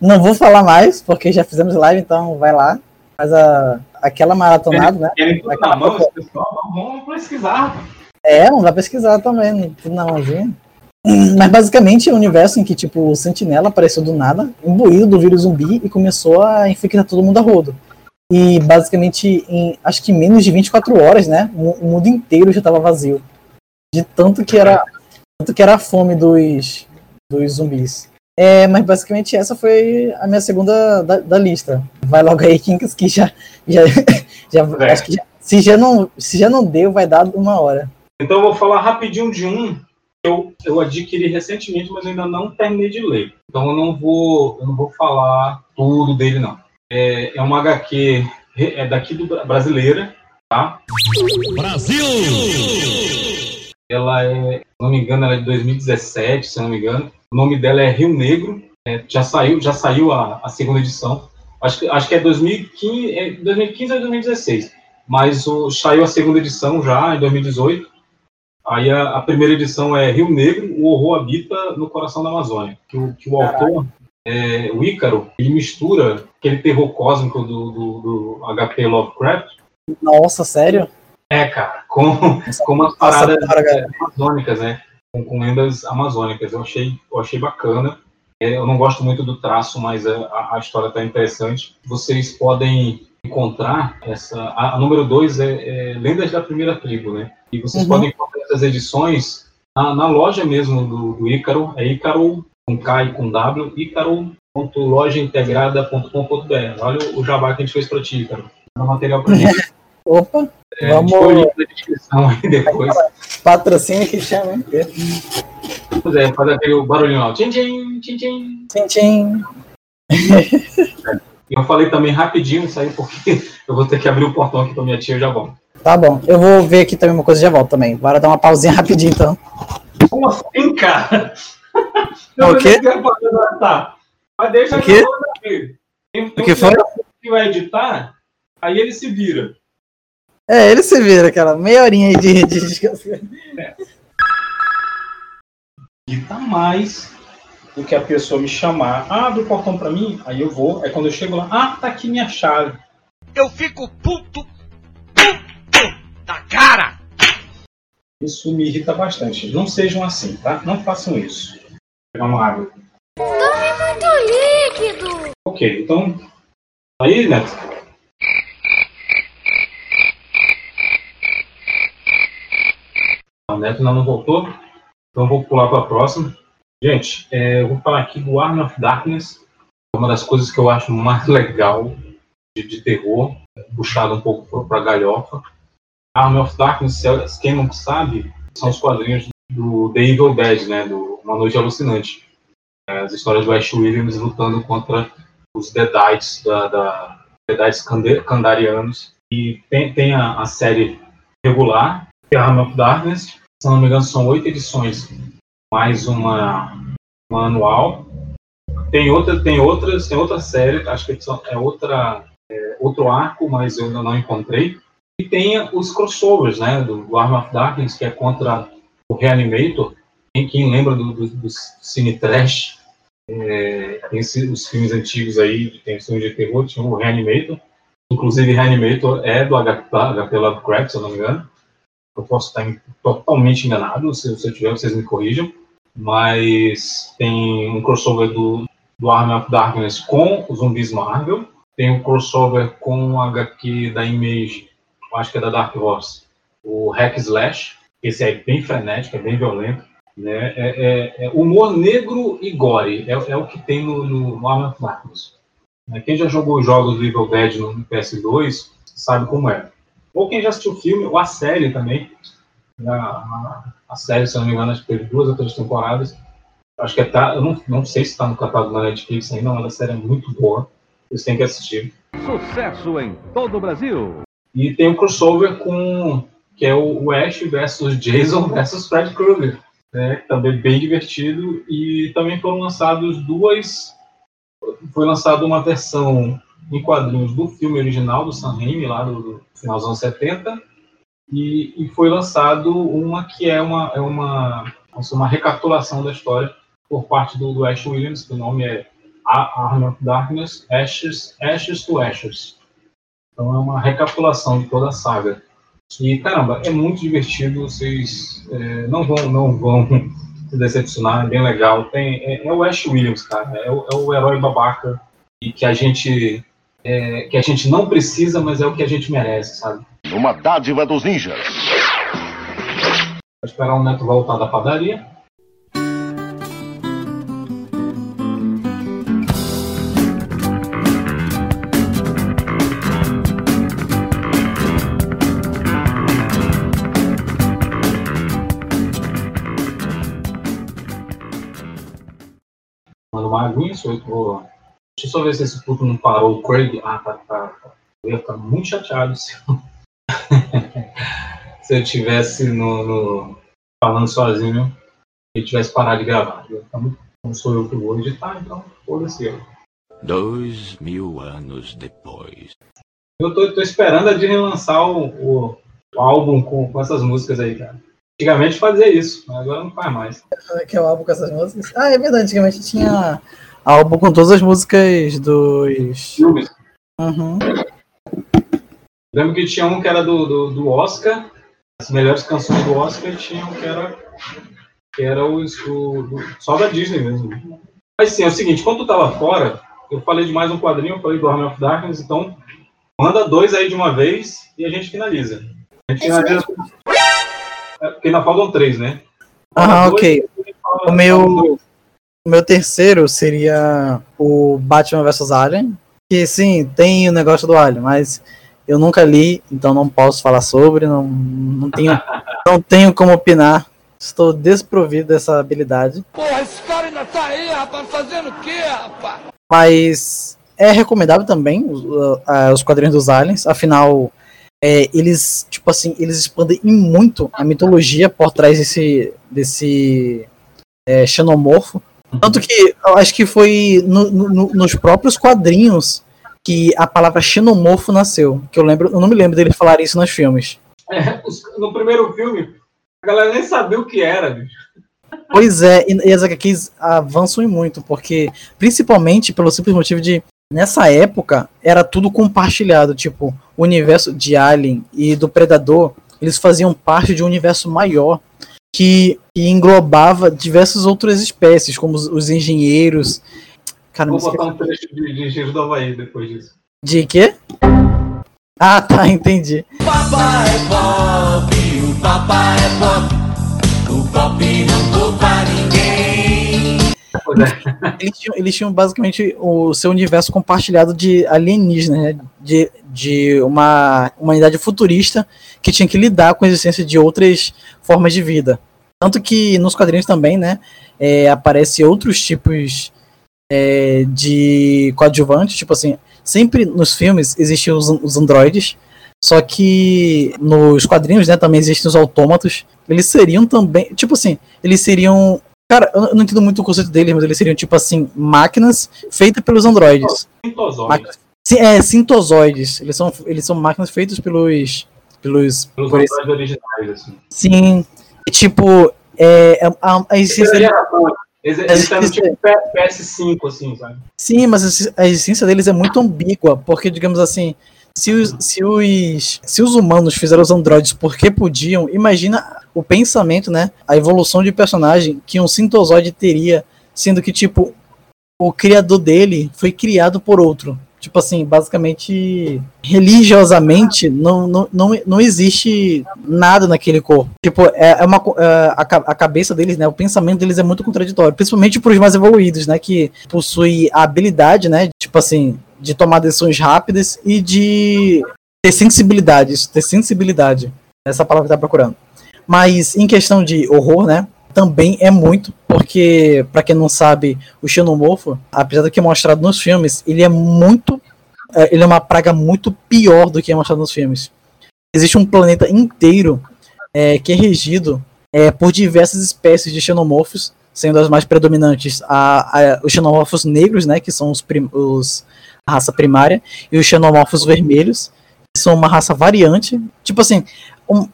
não vou falar mais, porque já fizemos live, então vai lá. Mas a, aquela maratonada, né? Aquela mão, pessoal, vamos pesquisar. É, não vai pesquisar também, tudo na mãozinha. Mas basicamente é um universo em que, tipo, o Sentinela apareceu do nada, imbuído do vírus zumbi e começou a infectar todo mundo a rodo. E basicamente, em acho que menos de 24 horas, né? O, o mundo inteiro já estava vazio. De tanto que era. Tanto que era a fome dos, dos zumbis. É, mas basicamente essa foi a minha segunda da, da lista. Vai logo aí, Kinkas, que já. já, já É. acho que já- se, já não, se já não deu, vai dar uma hora. Então eu vou falar rapidinho de um que eu, eu adquiri recentemente, mas ainda não terminei de ler. Então eu não vou, eu não vou falar tudo dele, não. É, é uma HQ é daqui do Bra- brasileira, tá? Brasil! Ela é, se não me engano, ela é de 2017, se não me engano. O nome dela é Rio Negro. É, já saiu, já saiu a, a segunda edição. Acho que, acho que é 2015, é 2015 ou 2016. Mas o, saiu a segunda edição já em 2018. Aí a, a primeira edição é Rio Negro, o horror habita no coração da Amazônia. Que o, que o autor, é, o Ícaro, ele mistura aquele terror cósmico do, do, do HP Lovecraft Nossa, sério? é, cara, com, com umas paradas amazônicas, né? Com, com lendas amazônicas. Eu achei, eu achei bacana. É, eu não gosto muito do traço, mas a, a- a história tá interessante. Vocês podem encontrar essa. A, a número 2 é, é Lendas da Primeira Tribo, né? E vocês Uhum. podem encontrar essas edições na, na loja mesmo do, do Ícaro. É Ícaro com K e com W, ícaro.lojaintegrada.com.br. Olha o, o jabá que a gente fez para ti, Ícaro. Dá material pra gente. Opa, É, vamos. na descrição aí depois. Patrocínio que chama, hein? Pois é, faz aquele barulhinho lá. Tchim, tchim, tchim, tchim. Tchim, tchim. Eu falei também rapidinho isso aí, porque eu vou ter que abrir o portão aqui pra minha tia e já volto. Tá bom, eu vou ver aqui também uma coisa e já volto também. Bora dar uma pausinha rapidinho então. Como assim, cara? Quê? Eu sei o que tá. Mas deixa O quê? Tem- tem O que foi? que vai editar, aí ele se vira. É, ele se vira, aquela meia horinha aí de, de descanso. Edita mais do que a pessoa me chamar. Ah, abre o portão pra mim, aí eu vou. Aí quando eu chego lá, ah, tá aqui minha chave. Eu fico puto, puto da cara. Isso me irrita bastante. Não sejam assim, tá? Não façam isso. Pegar uma água. Tome muito líquido. Ok, então. Aí, Neto. Ainda não voltou. Então vou pular para a próxima. Gente, é, eu vou falar aqui do Army of Darkness. É uma das coisas que eu acho mais legal de, de terror, puxado um pouco para galhofa. Army of Darkness, quem não sabe, são os quadrinhos do The Evil Dead, né? Do Uma Noite Alucinante. É, as histórias do Ash Williams lutando contra os Deadites, da, da Deadites Kandarianos. E tem, tem a, a série regular, que é Army of Darkness. Se não me engano, são oito edições, mais uma, uma anual. Tem outra, tem outras, tem outra série, acho que são- é outra, é, outro arco, mas eu ainda não encontrei. E tem os crossovers, né, do, Army of Darkness, que é contra o Reanimator. Quem, quem lembra do, do, do Cine Trash, é, tem os filmes antigos aí, tem filmes de terror, tinha o Reanimator. Inclusive, Reanimator é do HP, HP Lovecraft, se eu não me engano. Eu posso estar totalmente enganado, se, eu tiver, vocês me corrijam. Mas tem um crossover do, do Army of Darkness com os zumbis Marvel. Tem um crossover com o HQ da Image, acho que é da Dark Horse, o Hack Slash. Esse é bem frenético, é bem violento. Né? É, é- é humor negro e gore, é, é o que tem no, no, no Army of Darkness. Né? Quem já jogou os jogos do Evil Dead no PS2 sabe como é. Ou quem já assistiu o filme, ou a série também. A, a, a série, se não me engano, acho que teve duas ou três temporadas. Acho que é, tá, eu não, não sei se está no catálogo da Netflix ainda, mas a série é muito boa. Vocês têm que assistir. Sucesso em todo o Brasil. E tem um crossover com que é o, o Ash versus Jason versus Fred Krueger, né? Também bem divertido e também foram lançados duas foi lançada uma versão em quadrinhos do filme original do Sam Raimi lá do, final dos anos 70 e, e foi lançado uma que é uma é uma assim, uma recapitulação da história por parte do, do Ash Williams, que o nome é Arm of Darkness, Ashes, Ashes to Ashes. Então é uma recapitulação de toda a saga. E caramba, é muito divertido, vocês é, não vão não vão se decepcionar, é bem legal. Tem, é, é o Ash Williams, cara, é o, é o herói babaca e que a gente é, que a gente não precisa, mas é o que a gente merece, sabe? Uma dádiva dos ninjas. Vou esperar o um neto voltar da padaria. Mano, uma aguinha, eu vou Deixa eu só ver se esse puto não parou o Craig. Ah, tá, tá. tá. Eu ia ficar muito chateado se eu, se eu tivesse no, no- falando sozinho e tivesse parado de gravar. Eu ia ficar muito- Não sou eu que vou editar, então foda-se eu. Dois mil anos depois. Eu tô, tô esperando a Disney lançar o, o- o álbum com, com essas músicas aí, cara. Antigamente fazia isso, mas agora não faz mais. Que é o álbum com essas músicas. Ah, é verdade, antigamente tinha álbum com todas as músicas dos. Filmes. Uhum. Lembro que tinha um que era do, do, do Oscar, as melhores canções do Oscar, e tinha um que era, que era os, o, do- só da Disney mesmo. Mas sim, é o seguinte, quando tu tava fora, eu falei de mais um quadrinho, eu falei do Army of Darkness, então manda dois aí de uma vez e a gente finaliza. A gente finaliza. É, porque ainda faltam três, né? Ah, Dois, ok. O meu, o meu terceiro seria o Batman vs Alien. Que sim, tem o negócio do Alien, mas eu nunca li, então não posso falar sobre, não, não, tenho, não tenho como opinar. Estou desprovido dessa habilidade. Porra, esse cara ainda tá aí, rapaz, fazendo o quê, rapaz? Mas é recomendável também os, os quadrinhos dos aliens, afinal, é, eles, tipo assim, eles expandem muito a mitologia por trás desse, desse é, xenomorfo. Tanto que eu acho que foi no- no- nos próprios quadrinhos que a palavra xenomorfo nasceu. Que eu lembro, eu não me lembro deles falarem isso nos filmes. É, no primeiro filme, a galera nem sabia o que era, bicho. Pois é, e, e as HQs avançam em muito, porque principalmente pelo simples motivo de nessa época era tudo compartilhado, tipo, o universo de Alien e do Predador, eles faziam parte de um universo maior que, que englobava diversas outras espécies, como os, os engenheiros. Cara, Vou botar um trecho de, de do Havaí depois disso. de quê? Ah, tá, entendi. Papai é pop, o papai é pop. O pop não. Eles tinham, eles tinham basicamente o seu universo compartilhado de alienígenas, né? De, de uma humanidade futurista que tinha que lidar com a existência de outras formas de vida. Tanto que nos quadrinhos também, né? É, aparece outros tipos é, de coadjuvantes, tipo assim, sempre nos filmes existiam os, os androides, só que nos quadrinhos, né, também existem os autômatos. Eles seriam também, tipo assim, eles seriam Cara, eu não entendo muito o conceito deles, mas eles seriam tipo assim, máquinas feitas pelos androides. Sintozoides. É, sintozoides. Eles são, eles são máquinas feitas pelos. pelos. Pelos por esse- androides originais, assim. Sim. E, tipo, é, a, a bom. Eles eles eram tipo P- PS5, assim, sabe? Sim, mas a existência deles é muito ambígua, porque, digamos assim, se os, se os, se os humanos fizeram os androides porque podiam, imagina o pensamento, né? A evolução de personagem que um sintozoide teria, sendo que, tipo, o criador dele foi criado por outro. Tipo assim, basicamente, religiosamente, não, não, não, não existe nada naquele corpo. Tipo, é, é uma, é, a, a cabeça deles, né? O pensamento deles é muito contraditório, principalmente para os mais evoluídos, né? Que possui a habilidade, né? Tipo assim, de tomar decisões rápidas e de ter sensibilidade, isso, ter sensibilidade. Essa palavra que tá procurando. Mas em questão de horror, né? Também é muito, porque, pra quem não sabe, o xenomorfo, apesar do que é mostrado nos filmes, ele é muito. é, Ele é uma praga muito pior do que é mostrado nos filmes. Existe um planeta inteiro é, que é regido é, por diversas espécies de xenomorfos, sendo as mais predominantes a, a- os xenomorfos negros, né, que são os, prim- os- a raça primária, e os xenomorfos vermelhos, que são uma raça variante. Tipo assim, um-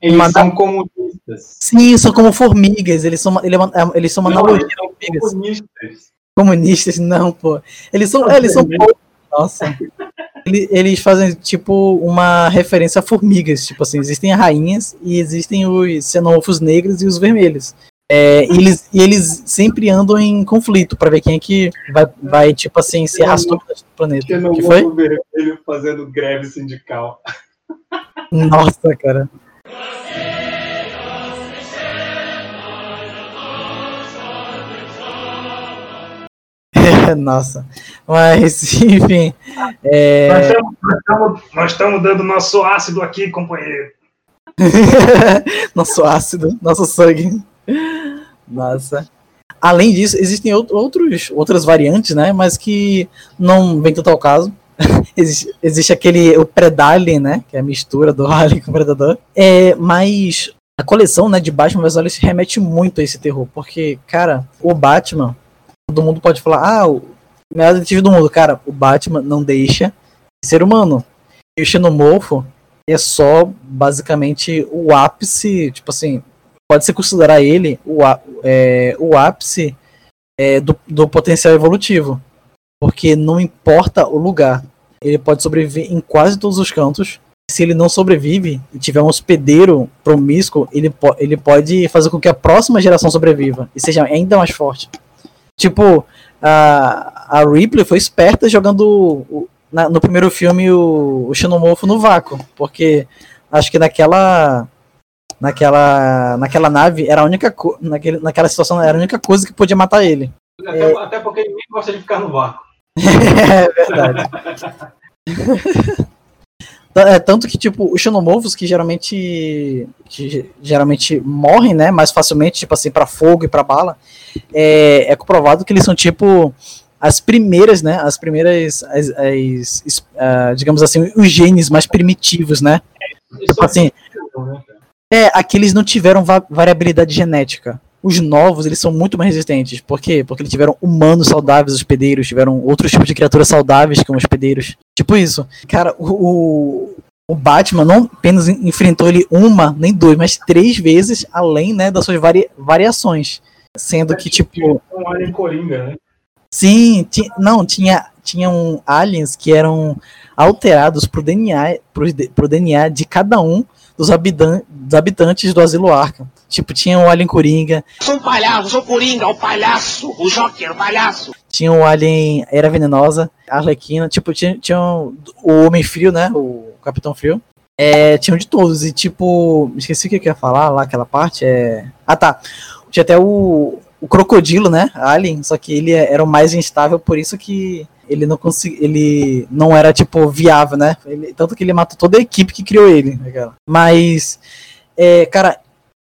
Eles uma- são comunistas. Sim, são como formigas, eles são, uma- ele é uma- é- eles são uma Não, analogia eles são formigas. comunistas. Comunistas, não, pô. Eles são, é, eles são poucos. Nossa. Ele- Eles fazem, tipo, uma referência a formigas. Tipo assim, existem rainhas e existem os xenomorfos negros e os vermelhos. É, e, eles, e eles sempre andam em conflito pra ver quem é que vai, vai tipo assim, se arrastou do planeta. Que que foi? vermelho fazendo greve sindical. Nossa, cara. Nossa. Mas, enfim. é, Nós estamos- nós estamos- Nós estamos dando nosso ácido aqui, companheiro. nosso ácido, nosso sangue. Nossa. além disso, existem out- outros, outras variantes, né? Mas que não vem tanto ao caso. existe, existe aquele, o Predalien, né? Que é a mistura do Alien com o Predador. É, mas a coleção, né, de Batman vs Alice remete muito a esse terror. Porque, cara, o Batman, todo mundo pode falar, ah, o melhor detetive do mundo. Cara, o Batman não deixa de ser humano. E o Xenomorfo é só, basicamente, o ápice, tipo assim, pode-se considerar ele o, é, o ápice é, do, do potencial evolutivo. Porque não importa o lugar, ele pode sobreviver em quase todos os cantos. Se ele não sobrevive e tiver um hospedeiro promíscuo, ele, po ele pode fazer com que a próxima geração sobreviva e seja ainda mais forte. Tipo, a, a Ripley foi esperta jogando o- na- no primeiro filme o, o Xenomorfo no vácuo, porque acho que naquela naquela naquela nave era a única naquele, naquela situação era a única coisa que podia matar ele. Até, até porque ninguém gosta de ficar no vácuo. é verdade. É, tanto que, tipo, os xenomorfos que geralmente que geralmente morrem, né, mais facilmente, tipo assim, para fogo e para bala, é, é comprovado que eles são, tipo, as primeiras, né, as primeiras, as, as- es- ah, digamos assim, os genes mais primitivos, né, tipo assim, é, aqueles não tiveram va- variabilidade genética. Os novos, eles são muito mais resistentes. Por quê? Porque eles tiveram humanos saudáveis, hospedeiros, tiveram outros tipos de criaturas saudáveis como hospedeiros. Tipo isso. Cara, o, o, Batman não apenas en- enfrentou ele uma, nem duas, mas três vezes, além, né, das suas vari, variações. Sendo que, tipo, Um alien coringa, né? Sim, ti- não, tinha tinham aliens que eram alterados pro DNA, pro, pro DNA de cada um dos, habitan- dos habitantes do asilo Arkham. Tipo, tinha o alien Coringa, Sou um palhaço, sou o Coringa, o palhaço, o Joker, o palhaço. tinha o alien Era Venenosa, a Arlequina, tipo, tinha, tinha o o Homem Frio, né, o Capitão Frio. É, tinham de todos, e tipo, esqueci o que eu ia falar lá, aquela parte, é... Ah, tá, tinha até o, o Crocodilo, né, Alien, só que ele era o mais instável, por isso que ele não conseguia, ele não era, tipo, viável, né, Ele- tanto que ele matou toda a equipe que criou ele, cara. mas, é, cara,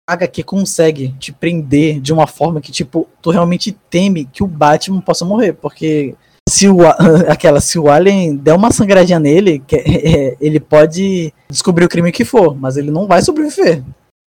a HQ consegue te prender de uma forma que, tipo, tu realmente teme que o Batman possa morrer, porque se o, aquela, se o Alien der uma sangradinha nele, que- é, ele pode descobrir o crime que for, mas ele não vai sobreviver.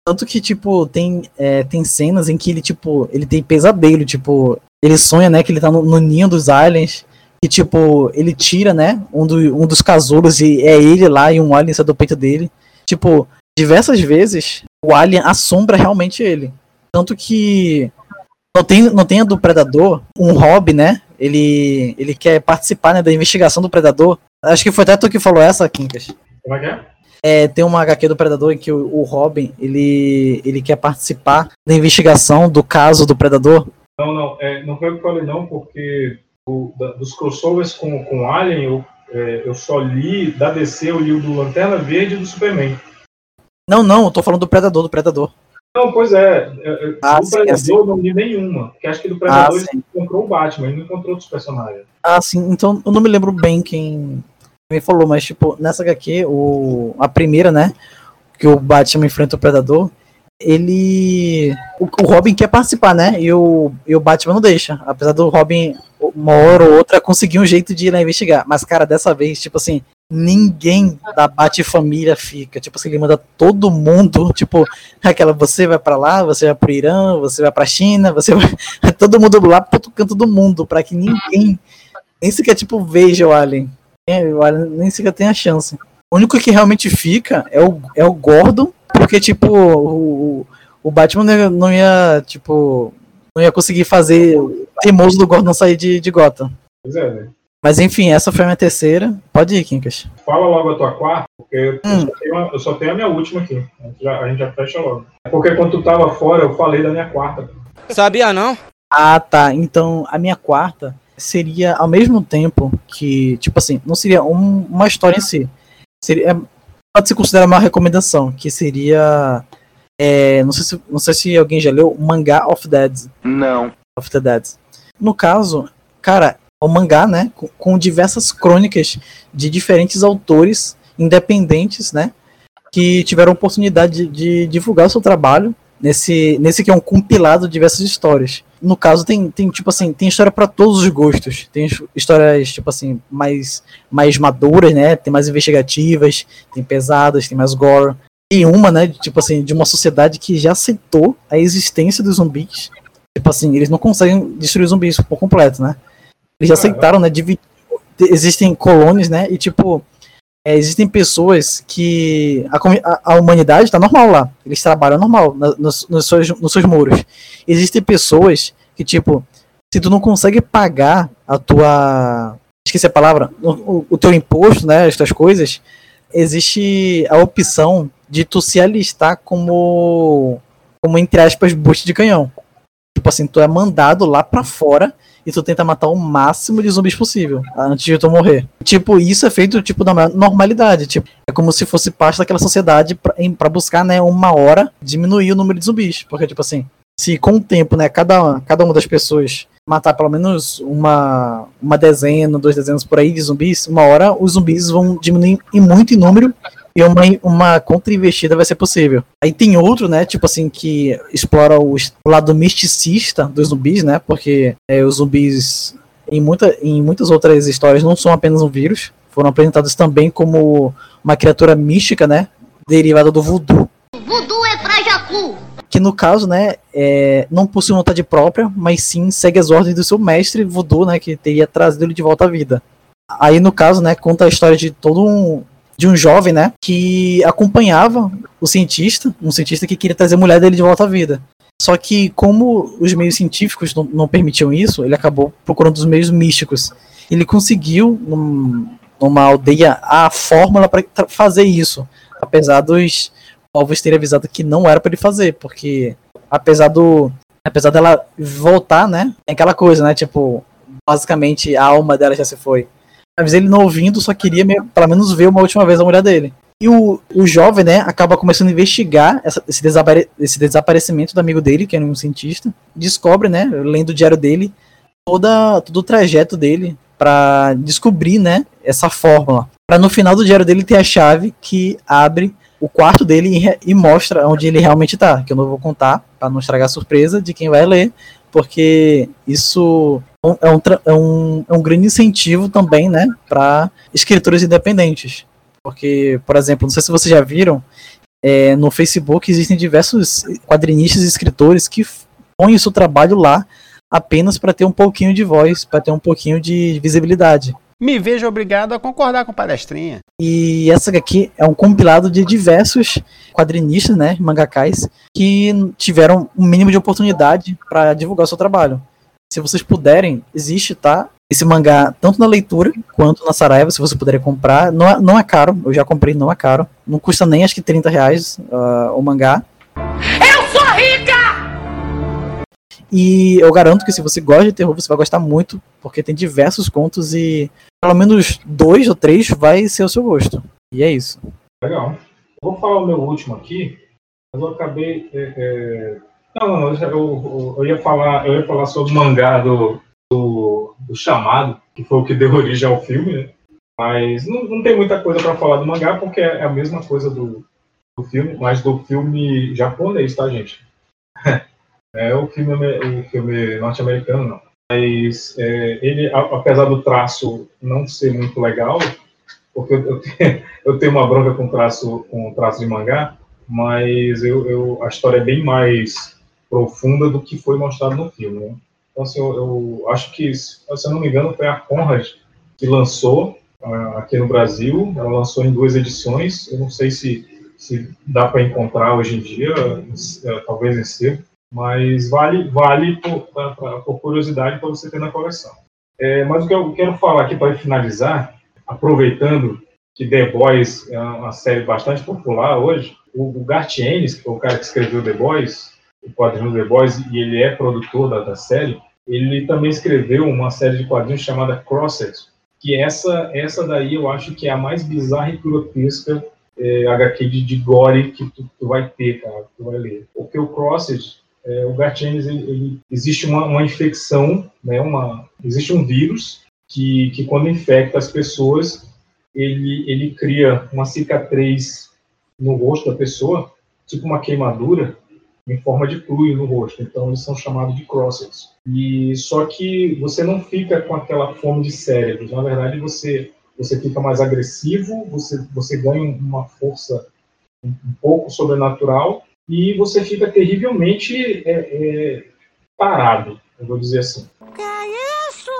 Tanto que, tipo, tem, é, tem cenas em que ele, tipo, ele tem pesadelo, tipo, ele sonha, né, que ele tá no, no ninho dos aliens, e, tipo, ele tira, né, um, do, um dos casouros e é ele lá e um alien sai do peito dele. Tipo, diversas vezes o alien assombra realmente ele. Tanto que não tem, não tem a do Predador, um hobby, né? Ele, ele quer participar né, da investigação do Predador. Acho que foi até tu que falou essa, Kinkas. Como é que é? É, tem uma HQ do Predador em que o, o Robin ele, ele quer participar da investigação do caso do Predador. Não, não, é, não foi o que eu falei, não, porque o- da- dos crossovers com, com Alien, eu, é, eu só li, da DC, eu li o do Lanterna Verde e do Superman. Não, não, eu tô falando do Predador, do Predador. Não, pois é, é, é, Ah, do sim, Predador assim. eu não li nenhuma, porque acho que do Predador Ah, ele encontrou o Batman, ele não encontrou outros personagens. Ah, sim, então eu não me lembro bem quem me falou, mas tipo, nessa HQ, o, a primeira, né, que o Batman enfrenta o Predador, ele. O, o Robin quer participar, né? E o, e o Batman não deixa. Apesar do Robin, uma hora ou outra, conseguir um jeito de ir lá investigar. Mas, cara, dessa vez, tipo assim, ninguém da Bat-família fica. Tipo assim, ele manda todo mundo, tipo, aquela, você vai pra lá, você vai pro Irã, você vai pra China, você vai. todo mundo lá pro outro canto do mundo, pra que ninguém nem sequer, tipo, veja o Alien. É, o Alien nem sequer tem a chance. O único que realmente fica é o, é o Gordon, porque, tipo, o, o Batman não ia, não ia, tipo, não ia conseguir fazer o teimoso do Gordon sair de, de Gotham. Pois é, velho. Mas enfim, essa foi a minha terceira. Pode ir, Kinkas. Fala logo a tua quarta, porque eu, Hum. só tenho a, eu só tenho a minha última aqui. A gente, já, a gente já fecha logo. É Porque quando tu tava fora, eu falei da minha quarta. Sabia não? Ah, tá. Então, a minha quarta seria ao mesmo tempo que, tipo assim, não seria um- uma história em si. Seria, pode se considerar uma recomendação, que seria. é, não, sei se, não sei se alguém já leu Mangá of Dead. Não. Of the Dead. No caso, cara, é um mangá, né? Com, com diversas crônicas de diferentes autores independentes, né? Que tiveram a oportunidade de, de divulgar o seu trabalho nesse, nesse que é um compilado de diversas histórias. No caso tem, tem tipo assim, tem história para todos os gostos. Tem his- histórias tipo assim mais mais maduras, né? Tem mais investigativas, tem pesadas, tem mais gore. Tem uma, né, de, tipo assim, de uma sociedade que já aceitou a existência dos zumbis. Tipo assim, eles não conseguem destruir os zumbis por completo, né? Eles já aceitaram, né, dividir existem colônias, né? E tipo, é, existem pessoas que a, a, humanidade tá normal lá. Eles trabalham normal na- nos, nos, seus, nos seus muros. Existem pessoas que, tipo, se tu não consegue pagar a tua. Esqueci a palavra, o, o- teu imposto, né? As tuas coisas, existe a opção de tu se alistar como. Como, entre aspas, boost de canhão. Tipo assim, tu é mandado lá pra fora e tu tenta matar o máximo de zumbis possível antes de tu morrer. Tipo, isso é feito tipo da normalidade, tipo, é como se fosse parte daquela sociedade pra buscar, né, uma hora diminuir o número de zumbis, porque tipo assim, se com o tempo, né, cada cada uma das pessoas matar pelo menos uma uma dezena, dois dezenas por aí de zumbis, uma hora os zumbis vão diminuir em muito em número e uma, uma contra-investida vai ser possível. Aí tem outro, né, tipo assim, que explora o o lado misticista dos zumbis, né, porque é, os zumbis, em, muita, em muitas outras histórias, não são apenas um vírus, foram apresentados também como uma criatura mística, né, derivada do voodoo, Voodoo é pra Jacu. que no caso, né, é, não possui vontade própria, mas sim segue as ordens do seu mestre voodoo, né, que teria trazido ele de volta à vida. Aí no caso, né, conta a história de todo um de um jovem, né, que acompanhava o cientista, um cientista que queria trazer a mulher dele de volta à vida. Só que como os meios científicos não, não permitiam isso, ele acabou procurando os meios místicos. Ele conseguiu num- numa aldeia a fórmula para fazer isso, apesar dos povos terem avisado que não era para ele fazer, porque apesar do apesar dela voltar, né, é aquela coisa, né, tipo, basicamente a alma dela já se foi. Mas ele não ouvindo, só queria pelo menos ver uma última vez a mulher dele. E o, o jovem, né, acaba começando a investigar essa- esse, desapare- esse desaparecimento do amigo dele, que era um cientista. Descobre, né, lendo o diário dele, toda, todo o trajeto dele para descobrir, né, essa fórmula. Para no final do diário dele ter a chave que abre o quarto dele e, e mostra onde ele realmente tá. Que eu não vou contar, para não estragar a surpresa de quem vai ler, porque isso é um, é um, é um grande incentivo também, né, para escritores independentes. Porque, por exemplo, não sei se vocês já viram, é, no Facebook existem diversos quadrinistas e escritores que põem o seu trabalho lá apenas para ter um pouquinho de voz, para ter um pouquinho de visibilidade. Me vejo obrigado a concordar com palestrinha. E essa aqui é um compilado de diversos quadrinistas, né, mangakais, que tiveram um mínimo de oportunidade para divulgar o seu trabalho. Se vocês puderem, existe, tá? Esse mangá, tanto na leitura quanto na Saraiva, se vocês puderem comprar. Não é, não é caro, eu já comprei, não é caro. Não custa nem acho que 30 reais ah, o mangá. Eu sou rica! E eu garanto que se você gosta de terror, você vai gostar muito, porque tem diversos contos e pelo menos dois ou três vai ser o seu gosto. E é isso. Legal. Eu vou falar o meu último aqui, mas eu acabei. é, é, Não, eu, eu- eu ia falar, eu ia falar sobre o mangá do, do, do Chamado, que foi o que deu origem ao filme, né? Mas não, não tem muita coisa para falar do mangá, porque é a mesma coisa do, do filme, mas do filme japonês, tá, gente? É o filme, o filme norte-americano, não. Mas é, ele, apesar do traço não ser muito legal, porque eu, eu tenho, eu tenho uma bronca com traço, com traço de mangá, mas eu, eu- a história é bem mais profunda do que foi mostrado no filme. Né? Então, assim, eu, eu acho que, se eu não me engano, foi a Conrad que lançou ah, aqui no Brasil. Ela lançou em duas edições. Eu não sei se, se dá para encontrar hoje em dia, eh, talvez em sebo, mas vale, vale por, pra- pra- por curiosidade para você ter na coleção. É, mas o que eu quero falar aqui para finalizar, aproveitando que The Boys é uma série bastante popular hoje, o, o Ennis, que foi o cara que escreveu The Boys, o quadrinho The Boys, e ele é produtor da, da série, ele também escreveu uma série de quadrinhos chamada Crossed, que essa, essa daí eu acho que é a mais bizarra e grotesca é, HQ de, de gore que tu, tu vai ter, cara, tu vai ler. Porque o Crossed, é, o Garth Ennis, ele, ele- existe uma, uma infecção, né, uma, existe um vírus que, que quando infecta as pessoas, ele, ele cria uma cicatriz no rosto da pessoa, tipo uma queimadura, em forma de cruz no rosto. Então eles são chamados de crossers. E só que você não fica com aquela fome de cérebros. Na verdade, você você fica mais agressivo, você você ganha uma força um, um pouco sobrenatural e você fica terrivelmente é, é, parado, eu vou dizer assim. Que é isso?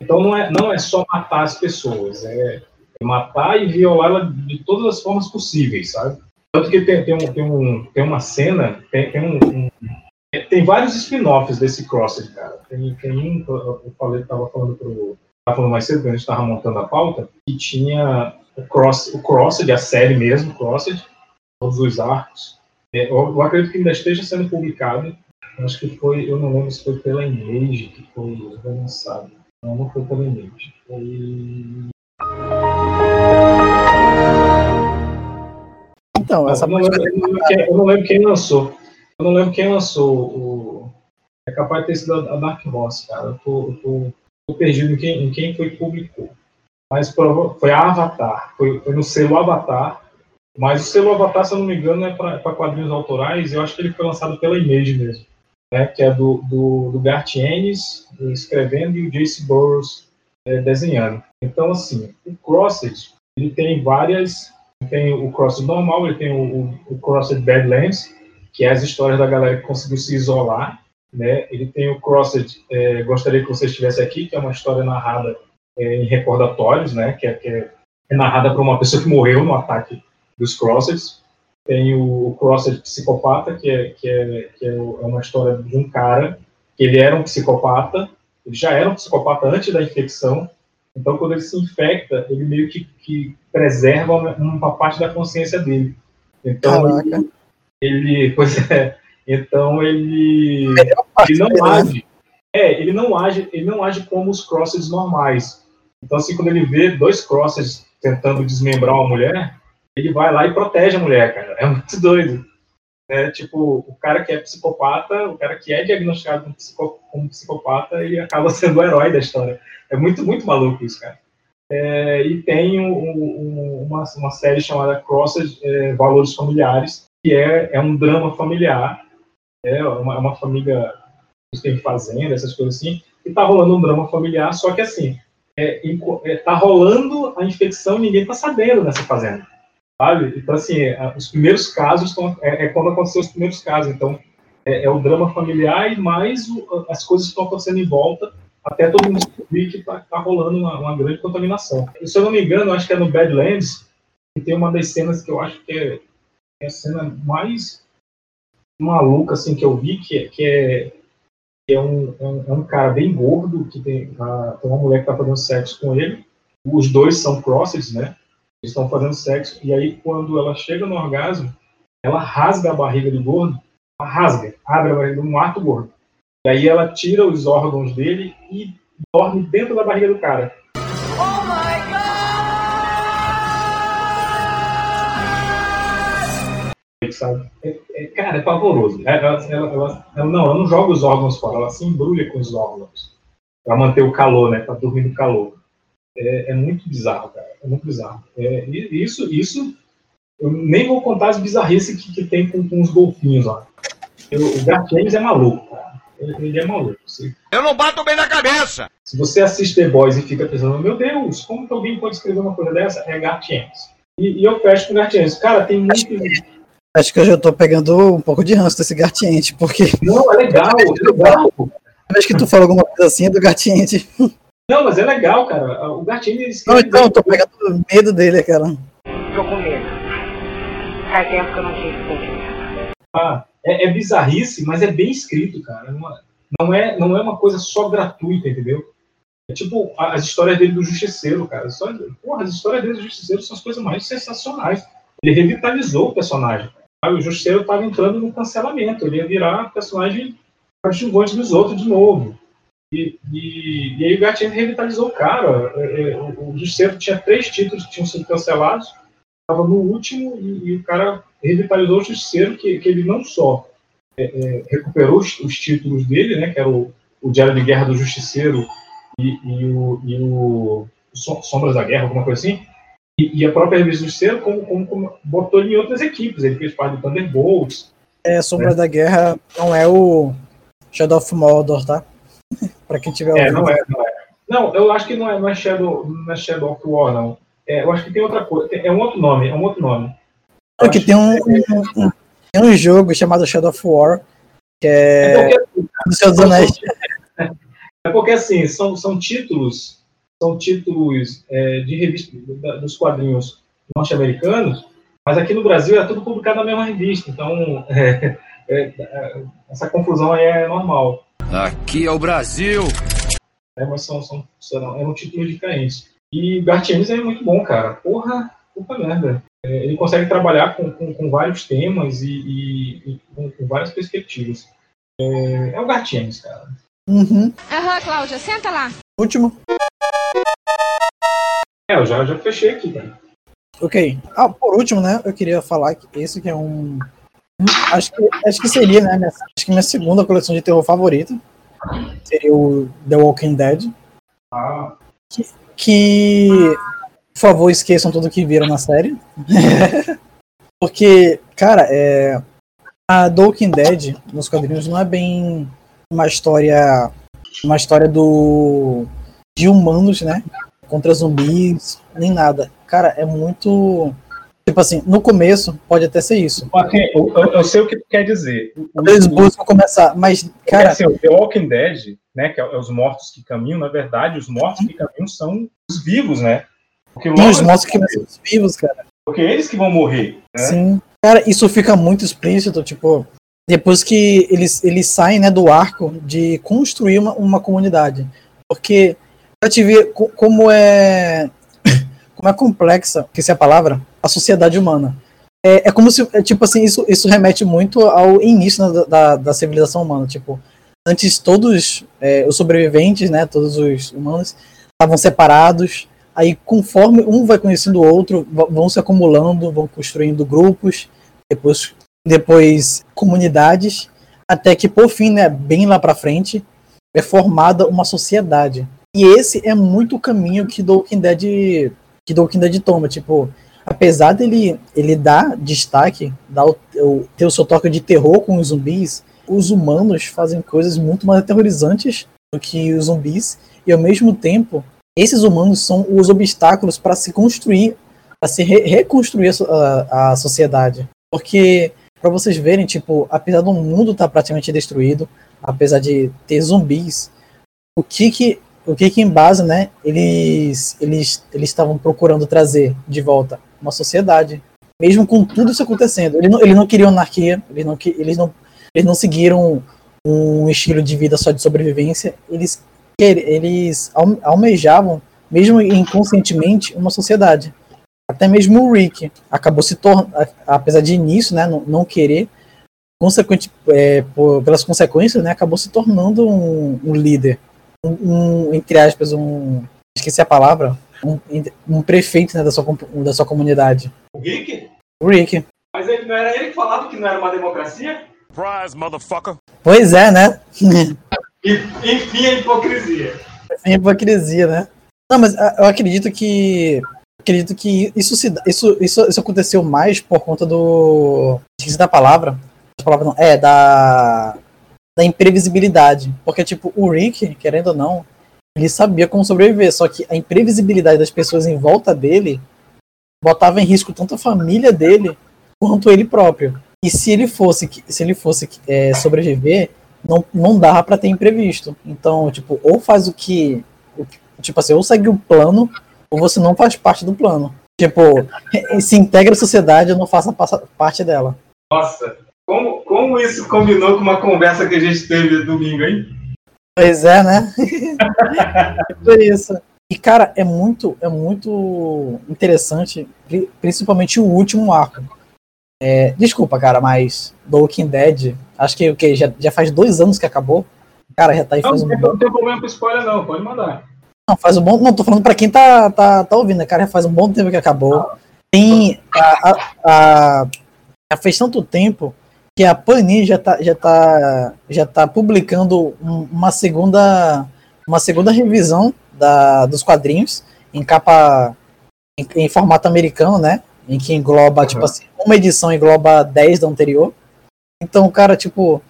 Então não é não é só matar as pessoas, é, é matar e violá-la de todas as formas possíveis, sabe? Tanto que tem, tem, um, tem, um, tem uma cena, tem, tem um, um tem vários spin-offs desse Crossed, cara. Tem, tem um, eu falei, tava falando pro. Tava falando mais cedo, quando a gente estava montando a pauta, que tinha o, cross, o Crossed, a série mesmo, Crossed, todos os arcos. É, eu, eu, acredito que ainda esteja sendo publicado. Acho que foi, eu não lembro se foi pela Image que foi lançado. Não, não foi pela Image. Foi. Então, essa eu, não lembro, eu, não lembro quem, eu não lembro quem lançou. Eu não lembro quem lançou o. É capaz de ter sido a Dark Horse, cara. Eu tô, eu tô, tô perdido em quem, em quem foi que publicou. Mas foi a Avatar. Foi, foi no selo Avatar. Mas o selo Avatar, se eu não me engano, é para quadrinhos autorais. Eu acho que ele foi lançado pela Image mesmo. Né, que é do, do, do Garth Ennis escrevendo e o Jace Burroughs é, desenhando. Então, assim, o Crossed, ele tem várias tem o Crossed normal, ele tem o, o, Badlands, que é as histórias da galera que conseguiu se isolar, né? Ele tem o Crossed, é, gostaria que você estivesse aqui, que é uma história narrada é, em recordatórios, né? Que é, que é, é narrada por uma pessoa que morreu no ataque dos Crosseds. Tem o, Crossed psicopata, que é que é, que é, é uma história de um cara que ele era um psicopata, ele já era um psicopata antes da infecção, então, quando ele se infecta, ele meio que, que preserva uma parte da consciência dele. Então, ele, ele, pois é, então ele, ele não né? age, é, ele não age, ele não age como os crosses normais. Então, assim, quando ele vê dois crosses tentando desmembrar uma mulher, ele vai lá e protege a mulher, cara. É muito doido. É, tipo, o cara que é psicopata, o cara que é diagnosticado como, psico, como psicopata, ele acaba sendo o herói da história. É muito, muito maluco isso, cara. É, e tem um, um, uma, uma série chamada Crossed é, Valores Familiares, que é, é um drama familiar. É uma, uma família que tem fazenda, essas coisas assim, e tá rolando um drama familiar, só que assim, é, é, tá rolando a infecção e ninguém tá sabendo nessa fazenda. Sabe? Então, assim, os primeiros casos é, é, quando aconteceu os primeiros casos. Então, é, é o drama familiar e mais o, as coisas estão acontecendo em volta até todo mundo descobrir que está tá rolando uma, uma, grande contaminação. E, se eu não me engano, acho que é no Badlands, que tem uma das cenas que eu acho que é, é a cena mais maluca assim, que eu vi, que, é, que é, é, um, é, um, é um cara bem gordo, que tem, a, tem uma mulher que está fazendo sexo com ele, os dois são crosses, né? Eles estão fazendo sexo, e aí quando ela chega no orgasmo, ela rasga a barriga do gordo, ela rasga, abre a barriga, um ato gordo. E aí ela tira os órgãos dele e dorme dentro da barriga do cara. Oh my God! Sabe? É, é, cara, é pavoroso. Ela, ela, ela, ela, não, ela não joga os órgãos fora, ela se embrulha com os órgãos para manter o calor, né? Para dormir no calor. É, é, muito bizarro, cara. É muito bizarro. É, isso, isso, eu nem vou contar as bizarrices que, que tem com, com os golfinhos lá. Eu, o Garth é maluco, cara. Ele é maluco. Você... Eu não bato bem na cabeça! Se você assiste The Boys e fica pensando, meu Deus, como que alguém pode escrever uma coisa dessa? É Gartiennes. E, e eu fecho com Gartiennes. Cara, tem muito. Acho que, acho que eu já tô pegando um pouco de ranço desse Gartiente, porque. Não, é legal, é legal. Acho que tu falou alguma coisa assim é do Gartiente. Não, mas é legal, cara. O Gartiennes. Não, então, eu tô pegando medo dele, cara. Tô com medo. Faz tempo que eu não tive Ah, é, é, bizarrice, mas é bem escrito, cara. Não é, não é uma coisa só gratuita, entendeu? É tipo as histórias dele do Justiceiro, cara. Só, porra, as histórias dele do Justiceiro são as coisas mais sensacionais. Ele revitalizou o personagem. O Justiceiro estava entrando no cancelamento. Ele ia virar personagem coadjuvante dos outros de novo. E, e, e aí o Gatinho revitalizou o cara. É, é, o Justiceiro tinha três títulos que tinham sido cancelados estava no último e, e, o cara revitalizou o Justiceiro, que, que ele não só é, é, recuperou os, os, títulos dele, né, que era o, o Diário de Guerra do Justiceiro e, e o, e o Sombras da Guerra, alguma coisa assim, e, e a própria revista Justiceiro, como, como, como, botou ele em outras equipes. Ele fez parte do Thunderbolts. É, Sombra da Guerra não é o Shadow of Mordor, tá? pra quem tiver É, ouvindo. não é, não é. Não, eu acho que não é, não é Shadow, não é Shadow of War, não. É, eu acho que tem outra coisa. É um outro nome, é um outro nome. É que tem um, um- um- tem um jogo chamado Shadow of War, que é, É porque, do Senhor dos Anéis. é porque assim, são, são títulos, são títulos é, de revista da- dos quadrinhos norte-americanos, mas aqui no Brasil é tudo publicado na mesma revista, então é, é, é, essa confusão aí é normal. Aqui é o Brasil. né, mas são, são, são, é um título diferente. E Gartienes é muito bom, cara. Porra, puta merda. É, ele consegue trabalhar com, com, com vários temas e, e- e com, com várias perspectivas. É, é o Gartienes, cara. Uhum. Aham, Cláudia, senta lá. Último. É, eu já, já fechei aqui, cara. Ok. Ah, por último, né? Eu queria falar que esse que é um. Acho que, acho que seria, né? minha- acho que minha segunda coleção de terror favorita. Seria o The Walking Dead. Ah, Que. Por favor, esqueçam tudo que viram na série. Porque, cara, é. A The Walking Dead, nos quadrinhos, não é bem uma história. Uma história do. de humanos, né? Contra zumbis, nem nada. Cara, é muito. Tipo assim, no começo pode até ser isso. Eu, eu- sei o que tu quer dizer. Eles buscam começar, mas, cara, assim, o The Walking Dead, né, que é os mortos que caminham, na verdade, os mortos que caminham são os vivos, né? Porque os monstros que são os vivos, cara. Porque é eles que vão morrer, né? Sim. Cara, isso fica muito explícito, tipo, depois que eles, eles saem, né, do arco de construir uma, uma comunidade. Porque pra te ver co- como é é complexa, que essa é a palavra, a sociedade humana. É, é como se, é, tipo assim, isso, isso remete muito ao início né, da, da, civilização humana, tipo, antes todos é, os sobreviventes, né, todos os humanos, estavam separados, aí conforme um vai conhecendo o outro, vão se acumulando, vão construindo grupos, depois, depois comunidades, até que por fim, né, bem lá pra frente, é formada uma sociedade. E esse é muito o caminho que Walking Dead, que The Walking Dead toma, tipo, apesar dele ele dar destaque, dar o, o- ter o seu toque de terror com os zumbis, os humanos fazem coisas muito mais aterrorizantes do que os zumbis, e ao mesmo tempo, esses humanos são os obstáculos para se construir, para se re- reconstruir a a, sociedade. Porque, para vocês verem, tipo, apesar do mundo estar praticamente destruído, apesar de ter zumbis, o que que o que que em base, né, eles eles eles estavam procurando trazer de volta uma sociedade, mesmo com tudo isso acontecendo. Eles não, eles não queriam anarquia, eles não eles não eles não seguiram um estilo de vida só de sobrevivência, eles eles alme- almejavam, mesmo inconscientemente, uma sociedade. Até mesmo o Rick acabou se tornando, apesar de início, né, não, não querer, consequente, é, por- pelas consequências, né, acabou se tornando um, um líder, um, um, entre aspas, um, esqueci a palavra, um, um prefeito né, da, sua, da sua comunidade. O Rick? O Rick. Mas ele, não era ele que falava que não era uma democracia? Surprise, motherfucker. Pois é, né? E, enfim, a hipocrisia. Sem hipocrisia, né? Não, mas ah, eu acredito que. Acredito que isso, se, dá- isso, isso, isso aconteceu mais por conta do. Esqueci da palavra. A palavra não. É, da. Da imprevisibilidade. Porque, tipo, o Rick, querendo ou não, ele sabia como sobreviver. Só que a imprevisibilidade das pessoas em volta dele botava em risco tanto a família dele quanto ele próprio. E se ele fosse, se ele fosse é, sobreviver, não, não dava pra ter imprevisto. Então, tipo, ou faz o que. Tipo assim, ou segue o plano, ou você não faz parte do plano. Tipo, se integra a sociedade ou não faça parte dela. Nossa, como, como isso combinou com uma conversa que a gente teve domingo, hein? Pois é, né? Tipo isso. E, cara, é muito, é muito interessante, pri- principalmente o último arco. É, desculpa, cara, mas The Walking Dead, acho que o que já, já faz dois anos que acabou. Cara, já tá aí Não, faz não um tem, bom não tem problema com spoiler, não. Pode mandar. Não, faz um bom. Não, tô falando pra quem tá, tá, tá ouvindo, né? Cara, já faz um bom tempo que acabou. Tem. A, a, a- já fez tanto tempo que a Panini já tá, já tá, já tá publicando um- uma segunda. Uma segunda revisão da, dos quadrinhos em capa. Em, em formato americano, né? Em que engloba, tipo assim, uma edição engloba 10 da anterior. Então, cara, tipo,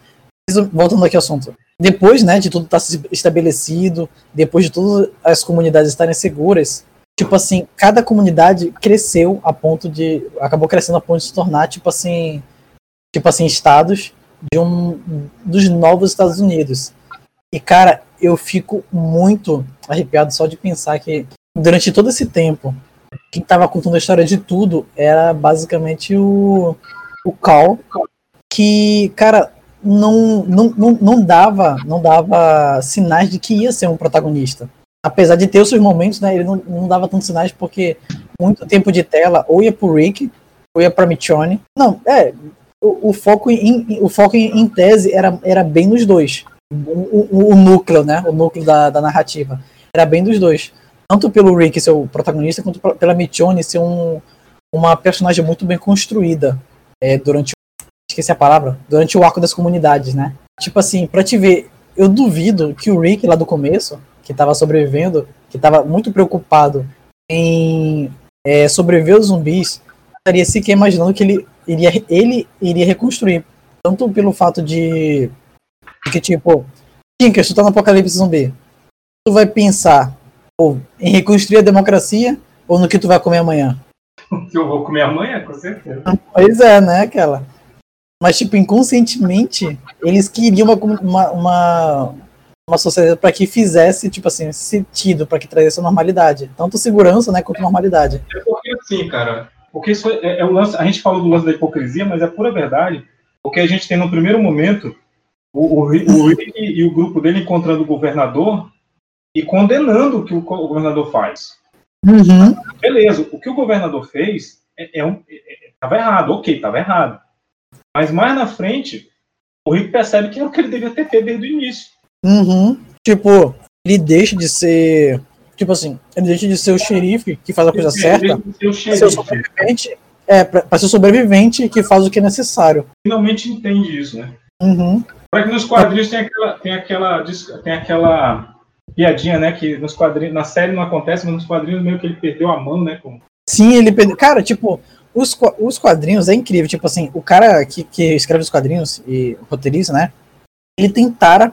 voltando aqui ao assunto. Depois, né, de tudo estar estabelecido, depois de todas as comunidades estarem seguras, tipo assim, cada comunidade cresceu a ponto de. acabou crescendo a ponto de se tornar, tipo assim. Tipo assim, estados de um dos novos Estados Unidos. E, cara, eu fico muito arrepiado só de pensar que durante todo esse tempo, quem tava contando a história de tudo era basicamente o, o Cal, que, cara, não, não, não, não dava não dava sinais de que ia ser um protagonista. Apesar de ter os seus momentos, né, ele não, não dava tantos sinais porque muito tempo de tela ou ia pro Rick, ou ia pra Michonne. Não, é, o, o foco, em, o foco em, em tese era, era bem nos dois. O, o, o núcleo, né, o núcleo da, da narrativa. Era bem dos dois. Tanto pelo Rick ser o protagonista, quanto pela Michonne ser um, uma personagem muito bem construída é, durante esqueci a palavra, durante o arco das comunidades, né? Tipo assim, pra te ver, eu duvido que o Rick lá do começo, que tava sobrevivendo, que tava muito preocupado em é, sobreviver aos zumbis, estaria sequer imaginando que ele iria, ele iria reconstruir. Tanto pelo fato de, que, tipo, Tinker, tu tá no apocalipse zumbi, tu vai pensar ou em reconstruir a democracia ou no que tu vai comer amanhã? Que eu vou comer amanhã, com certeza. Pois é, né, aquela. Mas, tipo, inconscientemente, eles queriam uma, uma, uma, uma sociedade para que fizesse, tipo assim, sentido, para que trazesse normalidade. Tanto segurança, né, quanto normalidade. É porque assim, cara, porque isso é, é o lance, a gente falou do lance da hipocrisia, mas é pura verdade, porque a gente tem no primeiro momento o, o, o Rick e o grupo dele encontrando o governador e condenando o que o governador faz. Uhum. Beleza, o que o governador fez é, é um, é- é- tava errado, ok, tava errado. Mas mais na frente, o Rick percebe que é o que ele devia ter feito desde o início. Uhum. Tipo, ele deixa de ser. Tipo assim, ele deixa de ser o xerife que faz a coisa Ele certa. ser o ser sobrevivente. É, pra, pra ser o sobrevivente que faz o que é necessário. Finalmente entende isso, né? Uhum. Para que nos quadrinhos tem aquela, tem aquela, tem aquela piadinha, né? Que nos quadrinhos, na série não acontece, mas nos quadrinhos meio que ele perdeu a mão, né? Com... Sim, ele perdeu. Cara, tipo, os, os quadrinhos é incrível. Tipo assim, o cara que, que escreve os quadrinhos e roteiriza, né? Ele tem tara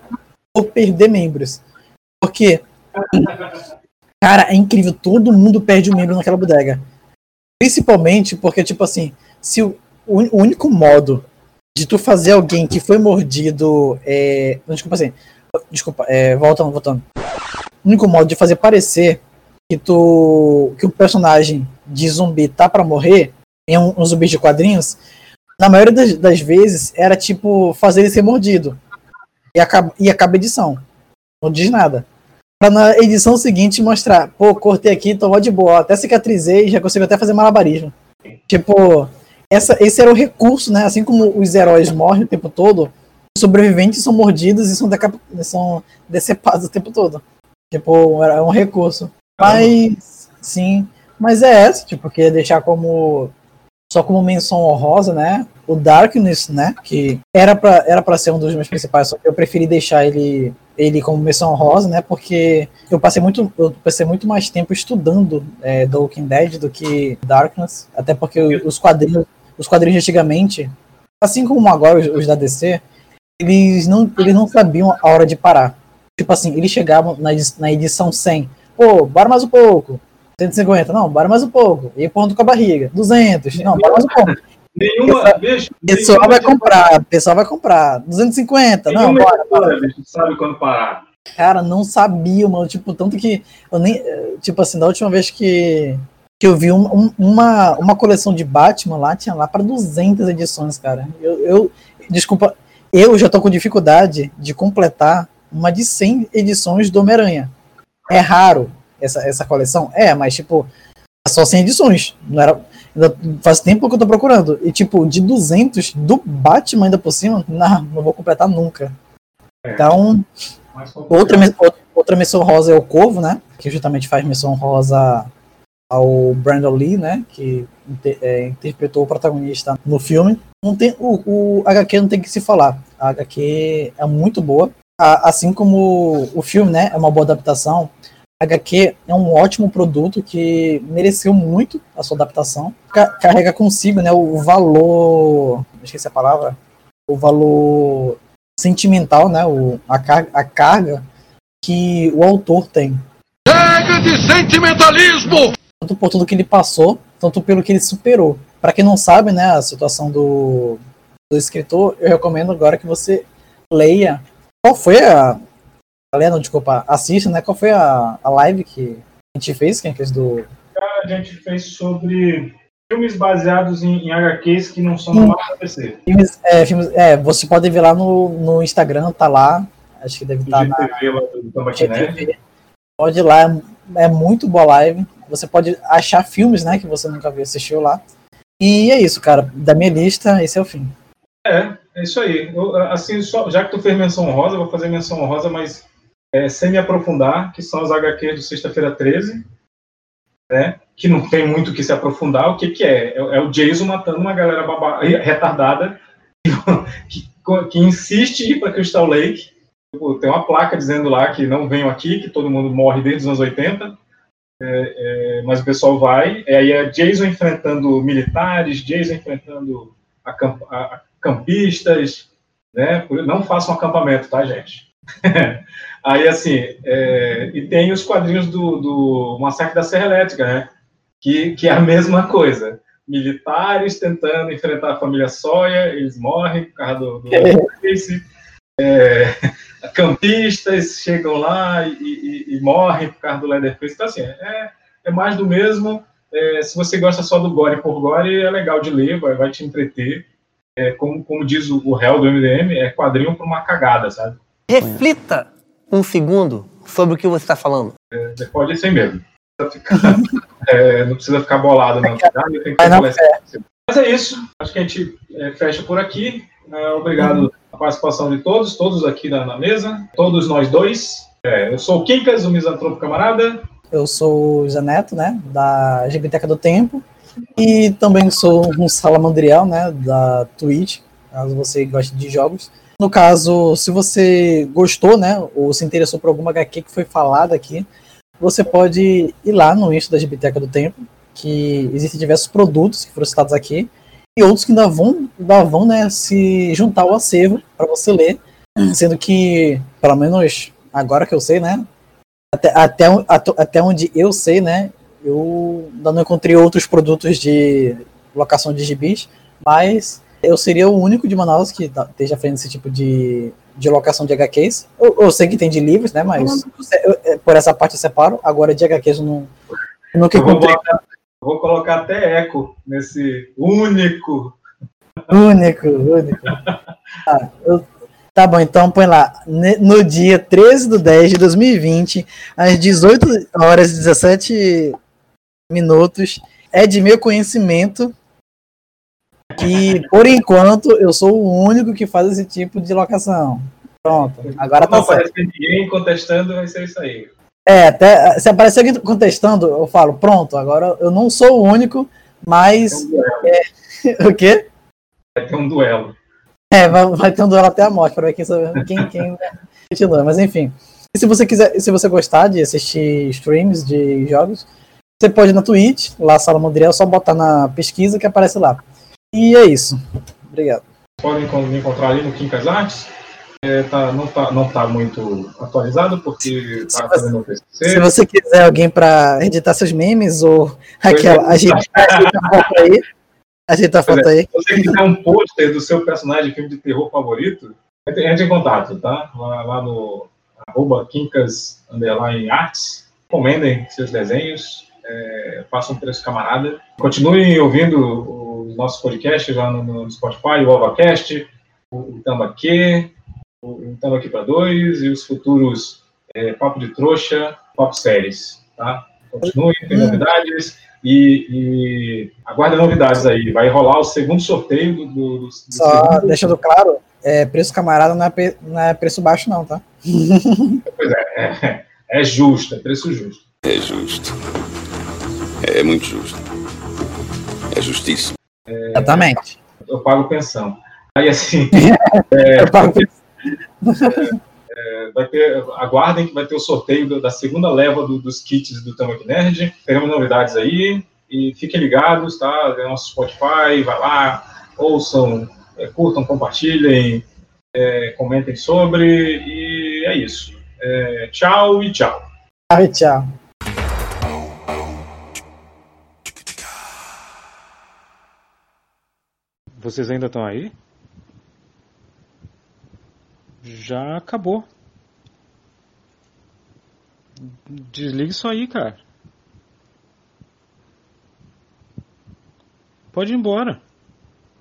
por perder membros. Porque, cara, é incrível. Todo mundo perde um membro naquela bodega. Principalmente porque, tipo assim, se o, o único modo de tu fazer alguém que foi mordido. É, desculpa assim. Desculpa, é, voltando, voltando. O único modo de fazer parecer que tu que o personagem de zumbi tá pra morrer em um, um zumbi de quadrinhos, na maioria das, das vezes era tipo fazer ele ser mordido. E acaba, e acaba a edição. Não diz nada. Pra na edição seguinte mostrar, pô, cortei aqui, tô de boa, até cicatrizei, já consigo até fazer malabarismo. Tipo, essa, esse era o recurso, né? Assim como os heróis morrem o tempo todo, os sobreviventes são mordidos e são, decap- são decepados o tempo todo. Tipo, era um recurso. Mas, sim. Mas é essa, tipo, queria deixar como. Só como menção honrosa, né? O Darkness, né? Que era pra, era pra ser um dos meus principais, só que eu preferi deixar ele, ele como menção honrosa, né? Porque eu passei muito, eu passei muito mais tempo estudando é, The Walking Dead do que Darkness. Até porque os quadrinhos, os quadrinhos antigamente, assim como agora os, os da DC, eles não, eles não sabiam a hora de parar. Tipo assim, eles chegavam na, na edição 100, pô, bora mais um pouco. 150, não, bora mais um pouco. E ponto com a barriga. 200, não, bora mais um pouco. Nenhuma, Pessoal- bicho, pessoal nenhuma vai comprar, pessoal vai comprar. 250, não, nenhuma bora, bora. editora, bicho, sabe quando parar. Cara, não sabia, mano. Tipo, tanto que eu nem. Tipo assim, da última vez que, que eu vi um- um- uma, uma coleção de Batman lá, tinha lá para 200 edições, cara. Eu, eu. Desculpa, eu já tô com dificuldade de completar uma de 100 edições do Homem-Aranha. É raro essa, essa coleção? É, mas, tipo, é só 100 edições. Não era, ainda faz tempo que eu tô procurando. E, tipo, de 200 do Batman ainda por cima, não, não vou completar nunca. Então. Outra, outra- menção rosa é o Corvo, né? Que justamente faz menção rosa ao Brandon Lee, né? Que é, interpretou o protagonista no filme. Não tem, o, o HQ não tem que se falar. A HQ é muito boa. A- assim como o filme, né? É uma boa adaptação. HQ é um ótimo produto que mereceu muito a sua adaptação. Ca- carrega consigo, né? O valor. Esqueci a palavra. o valor sentimental, né? O, a, car a carga que o autor tem. Chega de sentimentalismo! Tanto por tudo que ele passou, tanto pelo que ele superou. Para quem não sabe, né, a situação do, do escritor, eu recomendo agora que você leia. Qual foi a. Não, desculpa, assista, né? Qual foi a, a live que a gente fez? Quem fez do. A gente fez sobre filmes baseados em, em HQs que não são do Marvel PC. Filmes, é, filmes, é, você pode ver lá no, no Instagram, tá lá. Acho que deve estar na. GTV lá do Nerd. GTV. Pode ir lá, é muito boa live. Você pode achar filmes, né, que você nunca viu, assistiu lá. E é isso, cara. Da minha lista, esse é o fim. É, é isso aí. Eu, assim, só, já que tu fez menção honrosa, eu vou fazer menção honrosa, mas é, sem me aprofundar, que são as HQs de sexta-feira 13, né? Que não tem muito o que se aprofundar. O que, que é? é? é o Jason matando uma galera baba- retardada que, que insiste em ir para Crystal Lake. Tipo, Tem uma placa dizendo lá que não venham aqui, que todo mundo morre desde os anos 80. É, é, mas o pessoal vai. É, aí é Jason enfrentando militares, Jason enfrentando campistas, né? Por- Não façam acampamento, tá, gente? aí, assim, é, e tem os quadrinhos do, do Massacre da Serra Elétrica, né? Que, que é a mesma coisa. Militares tentando enfrentar a família Sawyer, eles morrem por causa do, do Leatherface. É, campistas chegam lá e, e- e morrem por causa do Leatherface. Então, assim, é, é mais do mesmo. É, se você gosta só do Gore por Gore, é legal de ler, vai, vai te entreter. É, como, como diz o, o réu do MDM, é quadrinho para uma cagada, sabe? Reflita um segundo sobre o que você está falando. É, você pode ir sem medo. Não precisa ficar, é, não precisa ficar bolado, não. ter Mas é isso. Acho que a gente é, fecha por aqui. É, obrigado a participação de todos, todos aqui na, na mesa, todos nós dois. É, eu sou o Quincas, o Misantropo Camarada. Eu sou o Zaneto, né, da Biblioteca do Tempo, e também sou um salamandrial, né, da Twitch, caso você goste de jogos. No caso, se você gostou, né, ou se interessou por alguma HQ que foi falada aqui, você pode ir lá no Insta da Biblioteca do Tempo, que existem diversos produtos que foram citados aqui, e outros que ainda vão, ainda vão né, se juntar ao acervo para você ler, sendo que, pelo menos agora que eu sei, né, até, até, até onde eu sei, né? Eu ainda não encontrei outros produtos de locação de gibis, mas eu seria o único de Manaus que esteja fazendo esse tipo de, de locação de HQs. Eu, eu sei que tem de livros, né? Mas eu- eu- por essa parte eu separo. Agora de HQs eu, não, eu nunca Eu vou, encontrei eu vou colocar até eco nesse único. Único, único. Tá, eu- tá bom, então põe lá. No dia 13 do 10 de 2020, às 18 horas e 17 minutos, é de meu conhecimento que, por enquanto, eu sou o único que faz esse tipo de locação. Pronto, agora tá não certo. aparecer ninguém contestando, vai ser isso aí. É, até se aparecer alguém contestando, eu falo, pronto, agora eu não sou o único, mas. É, o quê? Vai ter um duelo. É, vai, vai ter um duelo até a morte para ver quem, quem, quem continua. Mas enfim. E se você quiser, se você gostar de assistir streams de jogos, você pode ir na Twitch, lá Sala Mondriel, só botar na pesquisa que aparece lá. E é isso. Obrigado. Podem me encontrar ali no Quincas Artes. É, tá, não, tá, não tá muito atualizado, porque tá fazendo o TCC. Se você quiser alguém para editar seus memes ou aquela. Pois é. Ajeita, ajeita a foto aí. Ajeita a Pois foto é, aí. Se você quiser um pôster do seu personagem de filme de terror favorito, entre, em contato, tá? Lá, lá no arroba Quincas underline arts. Encomendem seus desenhos, é, façam um preço camarada. Continuem ouvindo os nossos podcasts lá no, no Spotify, o OvaCast, o, Tambaquê, o, o Tambaqui para dois e os futuros é, Papo de Trouxa, Papo Séries, tá? Continuem, tem novidades e, e aguardem novidades aí. Vai rolar o segundo sorteio do, do, do Só segundo- deixando claro, é, preço camarada não é, pre- não é preço baixo, não, tá? Pois é, é, é justo, é preço justo. É justo. É muito justo. É justíssimo. Exatamente. Eu pago pensão. Aí assim, é, é, vai ter, aguardem que vai ter o sorteio da segunda leva do- dos kits do Tamaki Nerd. Teremos novidades aí e fiquem ligados, tá? No nosso Spotify, vai lá, ouçam é, curtam, compartilhem, é, comentem sobre, e é isso. É, tchau e tchau. Tchau e tchau. Vocês ainda estão aí? Já acabou. Desliga isso aí, cara. Pode ir embora.